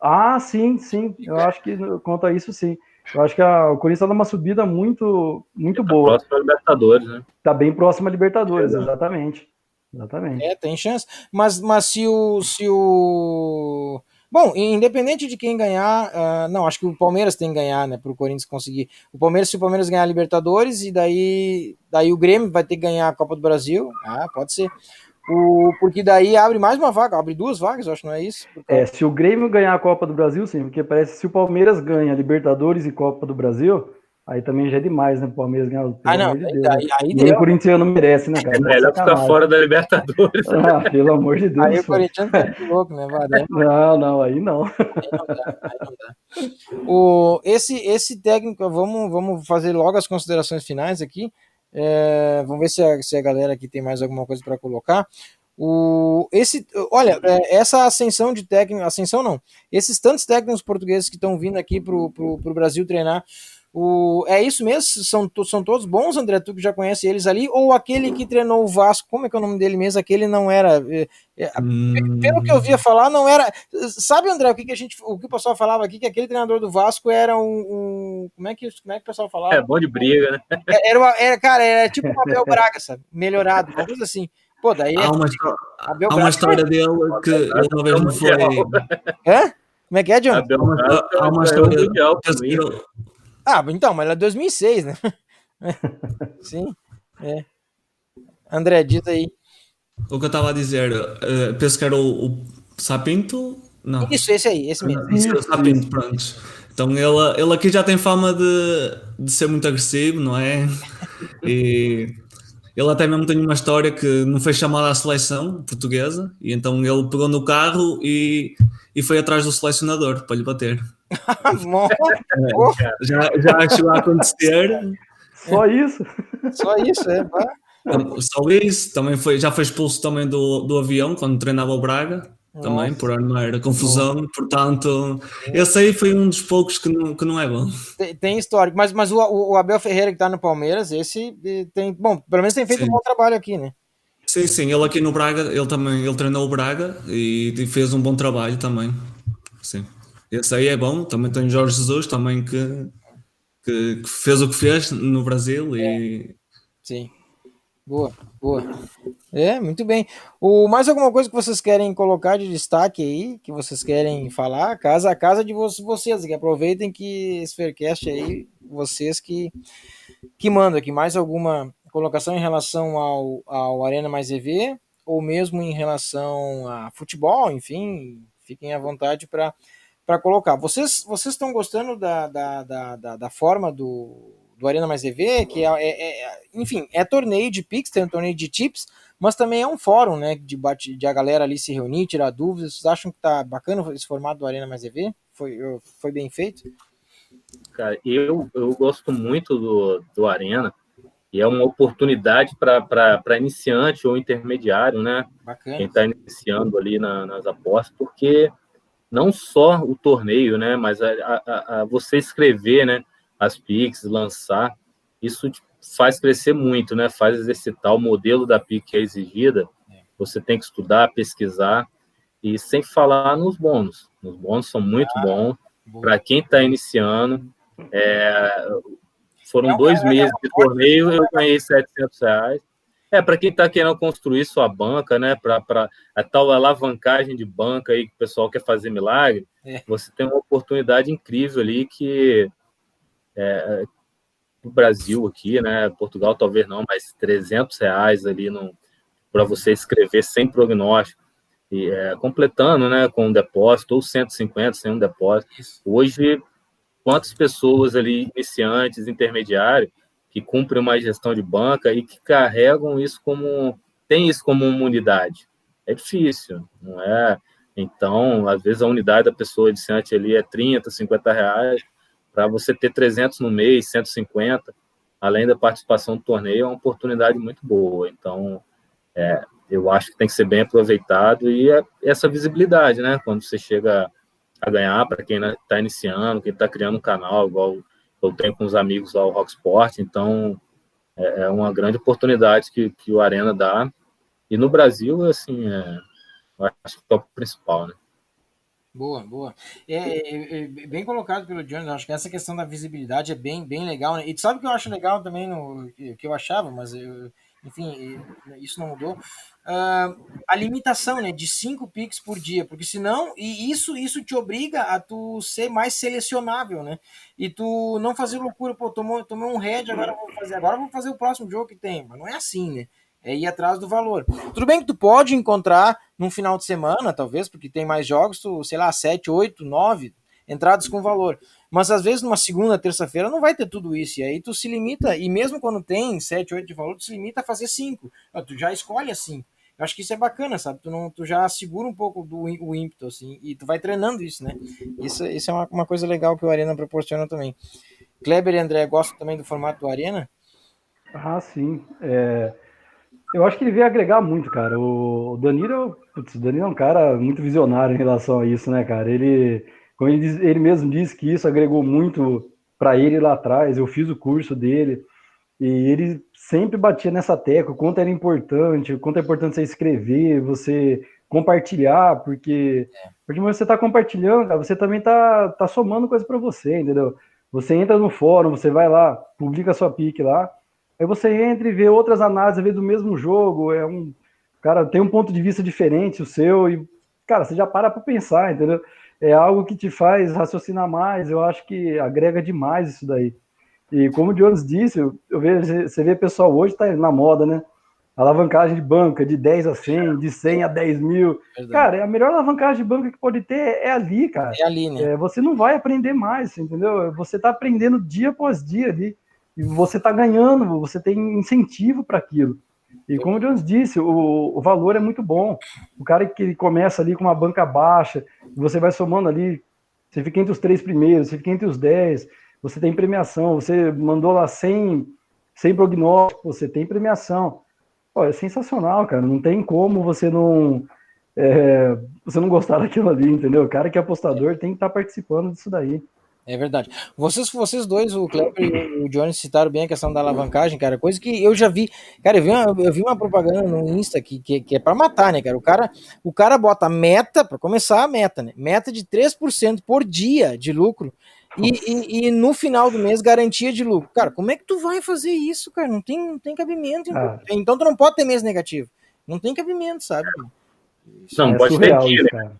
Ah, sim, sim. Eu acho que quanto a isso, sim. Eu acho que a, o Corinthians está numa subida muito, muito tá boa. Próximo a Libertadores, né? Tá bem próximo a Libertadores, é, exatamente. Exatamente. É, tem chance. Mas, mas se o. Se o Bom, independente de quem ganhar, uh, não, acho que o Palmeiras tem que ganhar, né, para o Corinthians conseguir. O Palmeiras, se o Palmeiras ganhar a Libertadores, e daí, daí o Grêmio vai ter que ganhar a Copa do Brasil, ah, pode ser. O, porque daí abre mais uma vaga, abre duas vagas, eu acho, não é isso? É, se o Grêmio ganhar a Copa do Brasil, sim, porque parece que se o Palmeiras ganha Libertadores e Copa do Brasil, Aí também já é demais, né? O Palmeiras ganhar o Ah, não. De Deus, aí, aí Nem o Corintiano merece, né, cara? É melhor ficar fora da Libertadores. Ah, pelo amor de Deus. Aí o Corinthians tá louco, né, Varé? Não, não, aí não. Aí não dá, aí não dá. O, esse, esse técnico, vamos, vamos fazer logo as considerações finais aqui. É, vamos ver se a, se a galera aqui tem mais alguma coisa para colocar. O, esse, olha, é, essa ascensão de técnico, ascensão não, esses tantos técnicos portugueses que estão vindo aqui para o Brasil treinar, O, é isso mesmo? São, são todos bons, André? Tu que já conhece eles ali? Ou aquele que treinou o Vasco, como é que é o nome dele mesmo? Aquele não era. É, é, hum. Pelo que eu via falar, não era. Sabe, André, o que, que a gente. O que o pessoal falava aqui? Que aquele treinador do Vasco era um. um como, é que, como é que o pessoal falava? É bom de briga, né? É, era, era, cara, era tipo o Abel Braga, sabe? Melhorado, uma coisa assim. Pô, daí. Há uma, há uma história dele que ele uma vez não foi. Hã? Como é que é, John? Há uma história. Ah, então, mas ela é 2006, né? Sim. É. André, diz aí. O que eu estava a dizer, uh, penso que era o, o Sapinto. Não. Isso, esse aí, esse mesmo. Isso, o Sapinto, pronto. Então ele, ele aqui já tem fama de, de ser muito agressivo, não é? E ele até mesmo tem uma história que não foi chamado à seleção portuguesa, e então ele pegou no carro e, e foi atrás do selecionador para lhe bater. é, já, já chegou a acontecer. Só isso. Só isso, é. Pá. Só isso, também foi, já foi expulso também do, do avião quando treinava o Braga também, por armar confusão, portanto, esse aí foi um dos poucos que não, que não é bom. Tem, tem histórico, mas, mas o, o Abel Ferreira que está no Palmeiras, esse tem, bom, pelo menos tem feito sim. um bom trabalho aqui, né? Sim, sim, ele aqui no Braga, ele também, ele treinou o Braga e, fez um bom trabalho também. Esse aí é bom, também tem Jorge Jesus também que, que, que fez o que fez no Brasil e... É. Sim. Boa, boa. É, muito bem. O, mais alguma coisa que vocês querem colocar de destaque aí, que vocês querem falar? Casa a casa de vocês, que aproveitem que esse Faircast aí, vocês que, que mandam aqui. Mais alguma colocação em relação ao, ao Arena Mais EV, ou mesmo em relação a futebol, enfim, fiquem à vontade para colocar. Vocês, vocês estão gostando da, da, da, da, da forma do do Arena Mais EV, que é, é, é, enfim, é torneio de Pix, tem um torneio de tips, mas também é um fórum, né, de, bate, de a galera ali se reunir, tirar dúvidas. Vocês acham que tá bacana esse formato do Arena Mais EV? Foi, foi bem feito? Cara, eu, eu gosto muito do, do Arena, e é uma oportunidade para iniciante ou intermediário, né? Bacana. Quem está iniciando ali na, nas apostas, porque não só o torneio, né, mas a, a, a você escrever, né, as PICs, lançar, isso faz crescer muito, né? Faz exercitar o modelo da PIC que é exigida. Você tem que estudar, pesquisar e sem falar nos bônus. Os bônus são muito ah, bons para quem está iniciando. É, foram dois meses de torneio, eu ganhei 700 reais. É, para quem está querendo construir sua banca, né? Para a tal alavancagem de banca aí que o pessoal quer fazer milagre, é. você tem uma oportunidade incrível ali que é, no Brasil aqui, né? Portugal talvez não, mas 300 reais ali para você escrever sem prognóstico e é, completando, né? Com um depósito ou 150 sem um depósito. Hoje, quantas pessoas ali iniciantes, intermediários que cumprem uma gestão de banca e que carregam isso como tem isso como uma unidade? É difícil, não é? Então, às vezes a unidade da pessoa iniciante ali é 30, 50 reais para você ter 300 no mês, 150, além da participação do torneio, é uma oportunidade muito boa. Então, é, eu acho que tem que ser bem aproveitado e é essa visibilidade, né? Quando você chega a ganhar, para quem está iniciando, quem está criando um canal, igual eu tenho com os amigos lá, o Rocksport, então é, é uma grande oportunidade que, que o Arena dá. E no Brasil, assim, é, acho que é o principal, né? Boa, boa. É, é, é, bem colocado pelo Jones. Acho que essa questão da visibilidade é bem, bem legal. Né? E sabe o que eu acho legal também no que eu achava, mas eu, enfim, isso não mudou. Uh, a limitação, né, de cinco picks por dia, porque senão e isso isso te obriga a tu ser mais selecionável, né? E tu não fazer loucura, pô, tomou, tomou um head, agora vou fazer, agora vou fazer o próximo jogo que tem, mas não é assim, né? é ir atrás do valor. Tudo bem que tu pode encontrar num final de semana, talvez, porque tem mais jogos, tu, sei lá, 7, 8, 9 entradas com valor. Mas às vezes numa segunda, terça-feira não vai ter tudo isso. E aí tu se limita, e mesmo quando tem 7, 8 de valor, tu se limita a fazer 5. Tu já escolhe assim. Eu acho que isso é bacana, sabe? Tu, não, tu já segura um pouco do o ímpeto, assim, e tu vai treinando isso, né? Isso, isso é uma, uma coisa legal que o Arena proporciona também. Kleber e André gostam também do formato do Arena? Ah, sim. É, eu acho que ele veio agregar muito, cara. O Danilo, putz, o Danilo é um cara muito visionário em relação a isso, né, cara? Ele, como ele, diz, ele mesmo disse que isso agregou muito para ele lá atrás, eu fiz o curso dele, e ele sempre batia nessa tecla, o quanto era importante, o quanto é importante você escrever, você compartilhar, porque, é. porque você está compartilhando, cara, você também está tá somando coisa para você, entendeu? Você entra no fórum, você vai lá, publica sua pique lá, aí você entra e vê outras análises, vê do mesmo jogo, é um cara tem um ponto de vista diferente o seu e cara, você já para para pensar, entendeu? É algo que te faz raciocinar mais, eu acho que agrega demais isso daí. E como o Jones disse, eu, vejo, você vê pessoal hoje tá na moda, né? Alavancagem de banca de 10 a 100, de 100 a 10 mil. Verdade. Cara, a melhor alavancagem de banca que pode ter é ali, cara. É ali, né? É, você não vai aprender mais, entendeu? Você tá aprendendo dia após dia ali. E você tá ganhando, você tem incentivo para aquilo. E como o Jones disse, o, o valor é muito bom. O cara que começa ali com uma banca baixa, você vai somando ali, você fica entre os três primeiros, você fica entre os dez, você tem premiação, você mandou lá 100, 100 prognóstico, você tem premiação. Pô, é sensacional, cara. Não tem como você não é, você não gostar daquilo ali, entendeu? O cara que é apostador tem que estar tá participando disso daí. É verdade. Vocês, vocês dois, o Kleber e o Johnny, citaram bem a questão da alavancagem, cara. Coisa que eu já vi. Cara, eu vi uma, eu vi uma propaganda no Insta que, que, que é para matar, né, cara? O cara, o cara bota meta, para começar a meta, né? Meta de 3% por dia de lucro. E, e, e, no final do mês, garantia de lucro. Cara, como é que tu vai fazer isso, cara? Não tem, não tem cabimento. Então. Ah. então tu não pode ter mês negativo. Não tem cabimento, sabe? Não, é pode ter dia, né?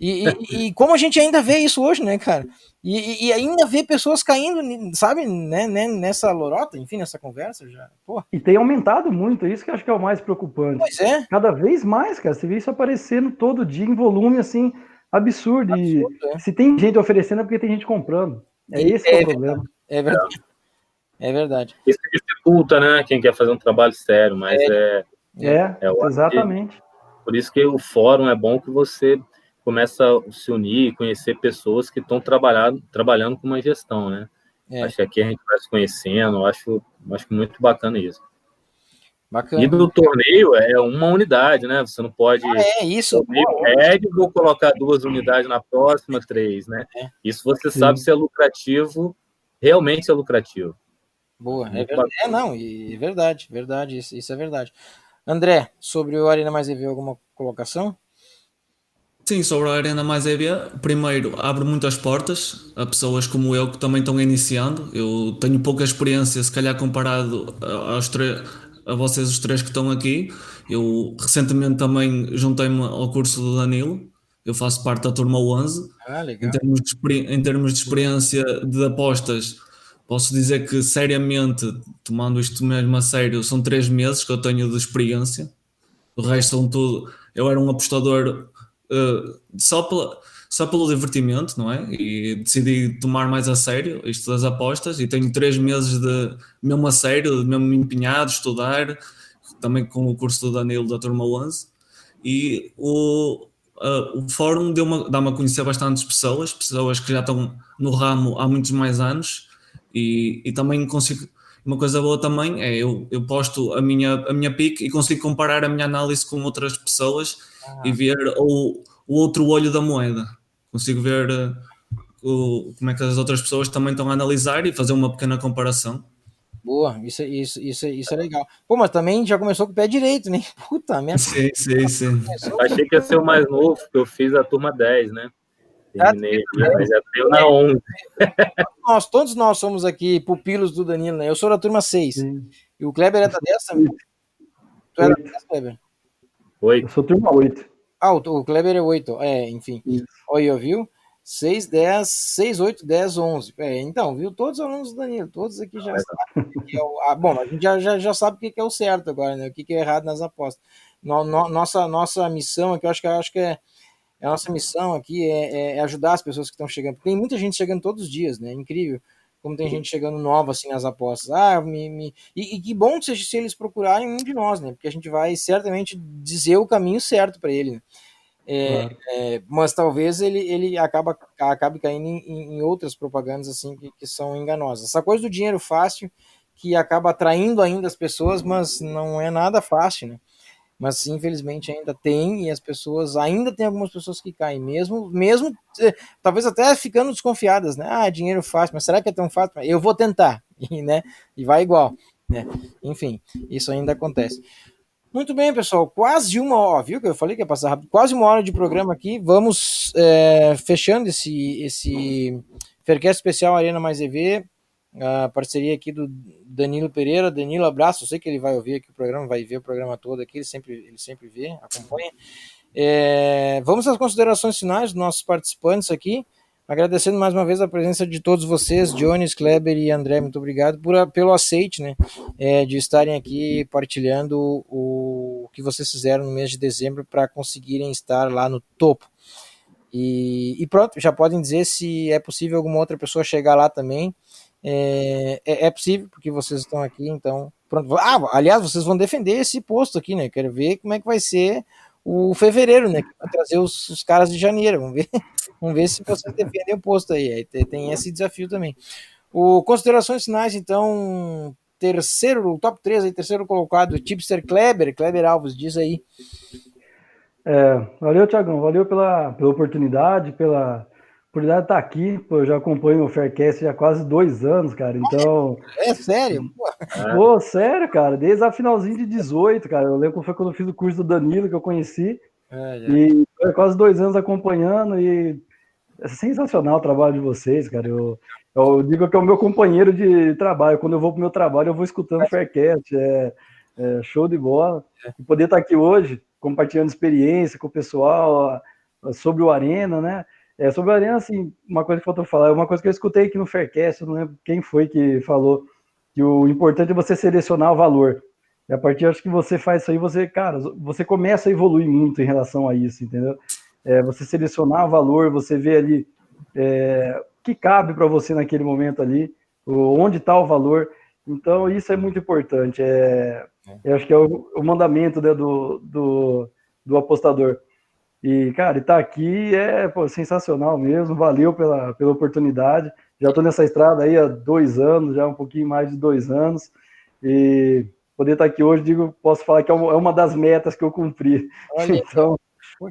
E, e, e, como a gente ainda vê isso hoje, né, cara? E, e ainda vê pessoas caindo, sabe, né, né, nessa lorota, enfim, nessa conversa já. Porra. E tem aumentado muito, isso que eu acho que é o mais preocupante. Pois é. Cada vez mais, cara, você vê isso aparecendo todo dia em volume, assim, absurdo. absurdo e é. se tem gente oferecendo é porque tem gente comprando. É e esse é, é o problema. É verdade. É verdade. Isso dificulta, né, quem quer fazer um trabalho sério, mas é. É, é, é exatamente. Que, por isso que o fórum é bom que você começa a se unir, conhecer pessoas que estão trabalhando, trabalhando com uma gestão, né? É. Acho que aqui a gente vai se conhecendo, acho, acho muito bacana isso. Bacana. E do torneio é uma unidade, né? Você não pode. Ah, é isso. Pede, vou colocar duas unidades na próxima, três, né? É. Isso você Sim. sabe se é lucrativo, realmente é lucrativo. Boa, é verdade. É, não, é verdade, verdade, isso, isso é verdade. André, sobre o Arena Mais EV, alguma colocação? Sim, sobre a Arena Mais EV, primeiro, abre muitas portas a pessoas como eu que também estão iniciando. Eu tenho pouca experiência, se calhar comparado aos a vocês os três que estão aqui. Eu recentemente também juntei-me ao curso do Danilo. Eu faço parte da turma 11. Ah. Em termos, de, em termos de experiência de apostas, posso dizer que seriamente, tomando isto mesmo a sério, são três meses que eu tenho de experiência. O resto são tudo. Eu era um apostador uh, só, pela, só pelo divertimento, não é? E decidi tomar mais a sério isto das apostas e tenho três meses de mesmo a sério, de mesmo empenhado, estudar, também com o curso do Danilo da Turma 11. E o, uh, o fórum dá-me a conhecer bastantes pessoas, pessoas que já estão no ramo há muitos mais anos e, e também consigo. Uma coisa boa também é eu, eu posto a minha, a minha pick e consigo comparar a minha análise com outras pessoas ah. e ver o, o outro olho da moeda. Consigo ver uh, o, como é que as outras pessoas também estão a analisar e fazer uma pequena comparação. Boa, isso, isso, isso, isso é legal. Pô, mas também já começou com o pé direito, né? Puta merda. Sim, sim, sim. Achei que ia ser o mais novo, porque eu fiz a turma 10, né? Terminei, mas já deu na 11. Nós, todos nós somos aqui pupilos do Danilo, né? Eu sou da turma 6. Sim. E o Kleber é da 10 também. Tu é da 10, Kleber? Oi. Eu sou turma 8. Ah, o Kleber é 8. É, enfim. Isso. Olha, viu? 6, 10, 6, 8, 10, 11. É, então, viu? Todos os alunos do Danilo, todos aqui já sabem é o. Ah, bom, a gente já, já, já sabe o que é o certo agora, né? O que é errado nas apostas. No, no, nossa, nossa missão aqui, eu acho que, eu acho que é a nossa missão aqui é, é, é, ajudar as pessoas que estão chegando. Tem muita gente chegando todos os dias, né? É incrível como tem gente chegando nova assim nas apostas. Ah, me, me... E, e, que bom seja se eles procurarem um de nós, né? Porque a gente vai certamente dizer o caminho certo para ele. Né? É, claro. é, mas talvez ele, ele acaba, acabe caindo em, em outras propagandas assim que, que, são enganosas. Essa coisa do dinheiro fácil que acaba atraindo ainda as pessoas, mas não é nada fácil, né? Mas infelizmente ainda tem e as pessoas ainda tem algumas pessoas que caem mesmo, mesmo eh, talvez até ficando desconfiadas, né? Ah, dinheiro fácil, mas será que é tão fácil? Eu vou tentar, e, né? E vai igual, né? Enfim, isso ainda acontece. Muito bem, pessoal, quase uma hora, viu que eu falei que ia passar rápido, quase uma hora de programa aqui, vamos é, fechando esse, esse Faircast especial Arena Mais EV, a parceria aqui do Danilo Pereira. Danilo, abraço. Eu sei que ele vai ouvir aqui o programa, vai ver o programa todo aqui, ele sempre, ele sempre vê, acompanha. É, vamos às considerações finais dos nossos participantes aqui. Agradecendo mais uma vez a presença de todos vocês, Jones, Kleber e André, muito obrigado por, pelo aceite, né, é, de estarem aqui partilhando o, o que vocês fizeram no mês de dezembro para conseguirem estar lá no topo. E, e, pronto, já podem dizer se é possível alguma outra pessoa chegar lá também. É, é, é, possível, porque vocês estão aqui, então. Pronto. Ah, aliás, vocês vão defender esse posto aqui, né? Quero ver como é que vai ser o fevereiro, né? Vai trazer os, os, caras de janeiro. Vamos ver, vamos ver se vocês defendem o posto aí. aí tem, tem, esse desafio também. O, considerações finais, então. Terceiro, top 3 aí, terceiro colocado, Tipster Kleber, Kleber Alves, diz aí. É, valeu, Tiagão, valeu pela, pela oportunidade, pela oportunidade de estar aqui, pô, eu já acompanho o Faircast há quase dois anos, cara, então... É sério? Pô, sério, cara, desde a finalzinho de 18, cara, eu lembro que foi quando eu fiz o curso do Danilo, que eu conheci, é, é. e foi quase dois anos acompanhando, e é sensacional o trabalho de vocês, cara, eu, eu digo que é o meu companheiro de trabalho, quando eu vou pro meu trabalho, eu vou escutando o Faircast, é, é, show de bola, é. e poder estar aqui hoje, compartilhando experiência com o pessoal sobre o Arena, né, é, sobre a Arena, assim, uma coisa que faltou falar, é uma coisa que eu escutei aqui no Faircast, eu não lembro quem foi que falou, que o importante é você selecionar o valor. E a partir acho que você faz isso aí, você, cara, você começa a evoluir muito em relação a isso, entendeu? É, você selecionar o valor, você vê ali é, o que cabe para você naquele momento ali, onde está o valor. Então, isso é muito importante. É, eu acho que é o, o mandamento né, do, do, do apostador. E, cara, estar tá aqui é pô, sensacional mesmo, valeu pela, pela oportunidade. Já estou nessa estrada aí há dois anos, já um pouquinho mais de dois anos. E poder estar tá aqui hoje, digo, posso falar que é uma, é das metas que eu cumpri. Olha, então,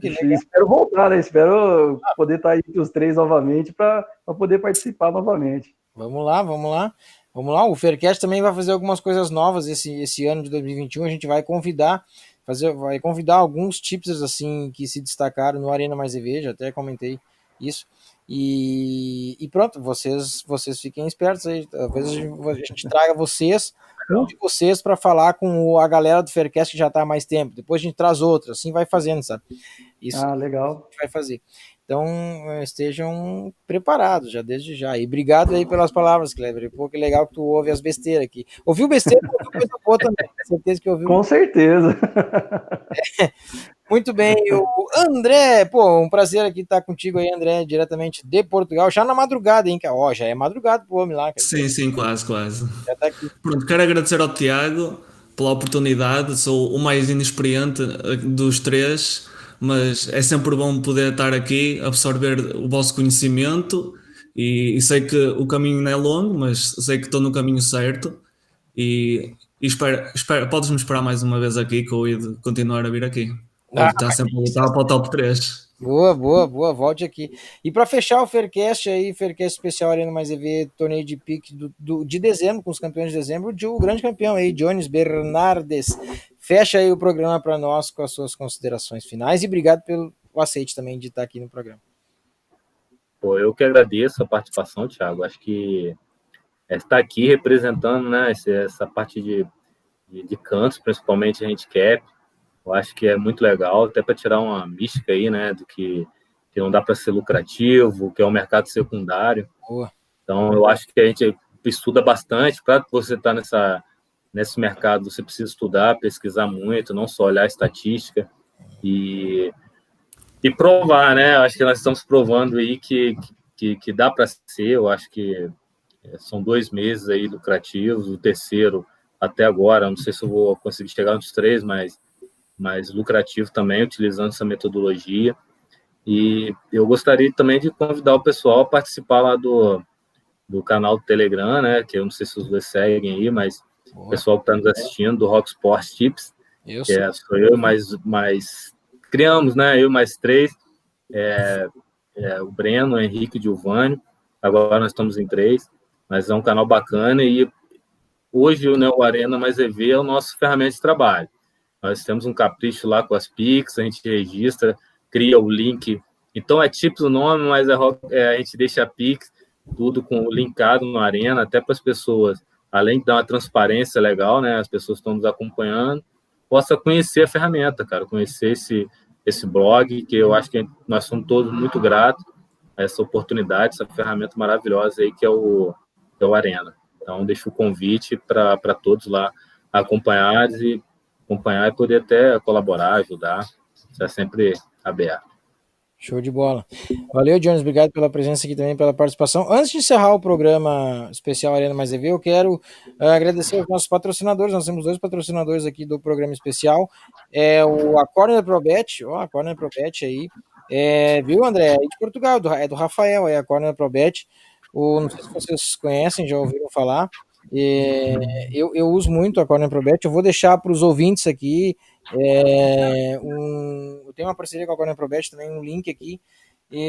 espero voltar, né? Espero poder estar tá aí entre os três novamente para poder participar novamente. Vamos lá, vamos lá. Vamos lá, o Faircast também vai fazer algumas coisas novas esse, esse ano de 2021. A gente vai convidar fazer, vai convidar alguns tipsters assim que se destacaram no Arena Mais já até comentei isso. E, e pronto, vocês vocês fiquem espertos aí. Talvez a gente, a gente traga vocês, um de vocês, para falar com a galera do Faircast que já está há mais tempo. Depois a gente traz outro, assim vai fazendo, sabe? Isso ah, legal. vai fazer. Então estejam preparados já desde já. E obrigado aí pelas palavras, Kleber. Pô, que legal que tu ouve as besteiras aqui. Ouviu besteira? ouviu coisa boa também. certeza que ouviu. Com certeza. É. Muito bem, o André, pô, um prazer aqui estar contigo aí, André, diretamente de Portugal, já na madrugada, hein, ó, oh, já é madrugada pro homem lá. Sim, sim, quase, quase. Já tá aqui. Pronto, quero agradecer ao Tiago pela oportunidade, sou o mais inexperiente eh, dos três, mas é sempre bom poder estar aqui, absorver o vosso conhecimento e, e sei que o caminho não é longo, mas sei que estou no caminho certo e, e espero, espero, podes-me esperar mais uma vez aqui que eu ia continuar a vir aqui. Ah, está sempre a lutar para o top 3. Boa, boa, boa, volte aqui. E para fechar o Faircast aí, Faircast especial Arena Mais EV, torneio de pique do, do, de dezembro, com os campeões de dezembro, de, o grande campeão aí, Jones Bernardes. Fecha aí o programa para nós com as suas considerações finais e obrigado pelo aceite também de estar aqui no programa. Pô, eu que agradeço a participação, Thiago. Acho que estar aqui representando né, essa parte de, de, de cantos, principalmente a handicap, eu acho que é muito legal, até para tirar uma mística aí, né, do que, que não dá para ser lucrativo, que é um mercado secundário. Boa. Então, eu acho que a gente estuda bastante. Para você estar tá nessa nesse mercado você precisa estudar, pesquisar muito, não só olhar a estatística e, e provar, né? Acho que nós estamos provando aí que, que, que dá para ser. Eu acho que é, são dois meses aí lucrativos, o terceiro até agora, não sei se eu vou conseguir chegar nos três, mas, mas lucrativo também, utilizando essa metodologia. E eu gostaria também de convidar o pessoal a participar lá do, do canal do Telegram, né? Que eu não sei se os dois seguem aí, mas o pessoal que está nos assistindo, do Rock Sports Tips. Eu sou. É, sou eu mais, mais criamos, né? Eu mais três, é, é, o Breno, o Henrique e o Giovanni. Agora nós estamos em três, mas é um canal bacana e hoje né, o Arena Mais EV é o nosso ferramenta de trabalho. Nós temos um capricho lá com as Pix, a gente registra, cria o link. Então é tipo o nome, mas é, é, a gente deixa a Pix, tudo com linkado no Arena, até para as pessoas, além de dar uma transparência legal, né? As pessoas estão nos acompanhando, possa conhecer a ferramenta, cara, conhecer esse, esse blog, que eu acho que nós somos todos muito gratos a essa oportunidade, essa ferramenta maravilhosa aí que é o, é o Arena. Então, deixo o convite para todos lá acompanhar e acompanhar e poder até colaborar, ajudar. Está sempre aberto. Show de bola. Valeu, Jones. Obrigado pela presença aqui também, pela participação. Antes de encerrar o programa especial Arena Mais EV, eu quero uh, agradecer aos nossos patrocinadores. Nós temos dois patrocinadores aqui do programa especial. É o a Probet, ó, a Corner Probet aí. É, viu, André? É de Portugal, do, é do Rafael, é a Corner Probet. O, não sei se vocês conhecem, já ouviram falar. É, eu, eu uso muito a Corner Probet. Eu vou deixar para os ouvintes aqui é, um, eu tenho uma parceria com a Corner Probet também, um link aqui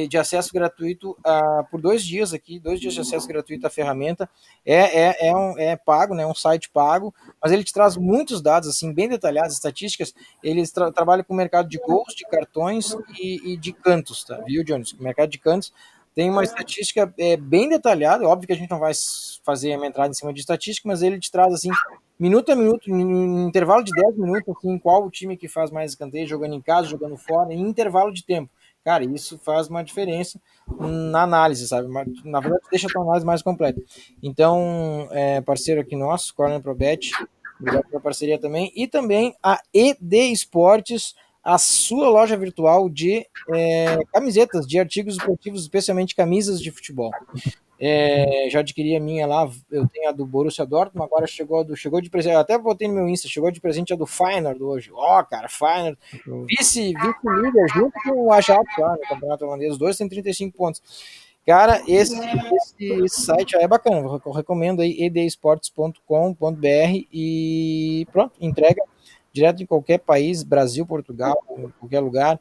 de acesso gratuito a, por dois dias aqui, dois dias de acesso gratuito à ferramenta. É, é, é, um, é pago, né? Um site pago, mas ele te traz muitos dados assim bem detalhados, estatísticas. Eles tra trabalham com o mercado de gols, de cartões e, e de cantos, tá? Viu, Jones? O mercado de cantos tem uma estatística é, bem detalhada. Óbvio que a gente não vai fazer uma entrada em cima de estatística, mas ele te traz assim, minuto a minuto, em intervalo de 10 minutos, assim, qual o time que faz mais escanteio, jogando em casa, jogando fora, em intervalo de tempo. Cara, isso faz uma diferença na análise, sabe? Na verdade, deixa a tua análise mais completa. Então, é, parceiro aqui nosso, Corner Probet, obrigado pela parceria também. E também a ED Esportes, a sua loja virtual de é, camisetas, de artigos esportivos, especialmente camisas de futebol. É, já adquiri a minha lá, eu tenho a do Borussia Dortmund, agora chegou do chegou de presente, até botei no meu Insta, chegou de presente a do Feyenoord hoje. Ó, oh, cara, Feyenoord, vice, vice-líder junto com o Ajax lá no Campeonato Holandês, os dois têm 35 pontos. Cara, esse, esse, esse site é bacana, eu recomendo aí edesportes.com.br e pronto, entrega direto em qualquer país, Brasil, Portugal, qualquer lugar.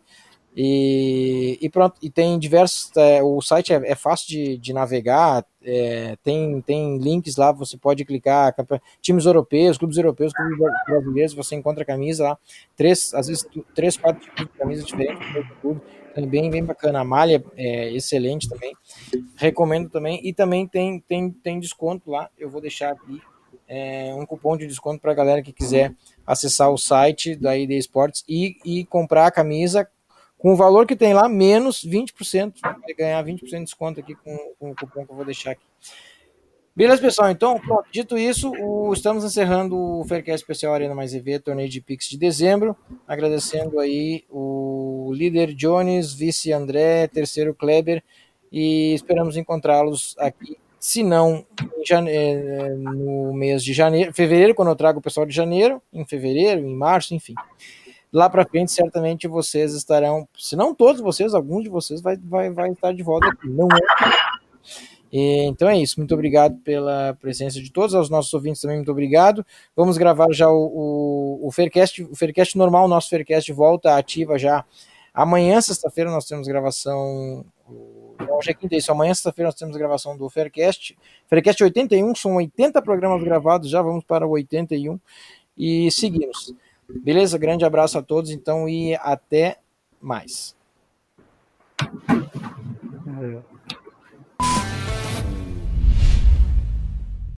E, e pronto, e tem diversos. É, o site é, é fácil de, de navegar, é, tem, tem links lá, você pode clicar. Times europeus, clubes europeus, clubes brasileiros, você encontra camisa lá, três, às vezes três, quatro tipos de camisas diferentes do clube. É bem, bem bacana. A malha é excelente também. Recomendo também. E também tem, tem, tem desconto lá. Eu vou deixar aqui é, um cupom de desconto para a galera que quiser acessar o site da ID Esportes e, e comprar a camisa com o valor que tem lá, menos 20%. Vai ganhar 20% de desconto aqui com, com, o cupom que eu vou deixar aqui. Beleza, pessoal? Então, pronto, dito isso, o, estamos encerrando o Faircast Especial Arena Mais EV, torneio de Pix de dezembro. Agradecendo aí o líder Jones, vice André, terceiro Kleber, e esperamos encontrá-los aqui se não eh, no mês de janeiro, fevereiro, quando eu trago o pessoal de janeiro, em fevereiro, em março, enfim. Lá para frente, certamente vocês estarão, se não todos vocês, alguns de vocês vai, vai, vai estar de volta aqui. Não é. E, então é isso. Muito obrigado pela presença de todos, aos nossos ouvintes também, muito obrigado. Vamos gravar já o, o, o Faircast, o Faircast normal, nosso Faircast volta ativa já. Amanhã, sexta-feira, nós temos gravação Hoje é quinta, isso. Amanhã, sexta-feira, nós temos gravação do Faircast. Faircast 81, são 80 programas gravados, já vamos para o 81 e seguimos. Beleza? Grande abraço a todos, então, e até mais. É.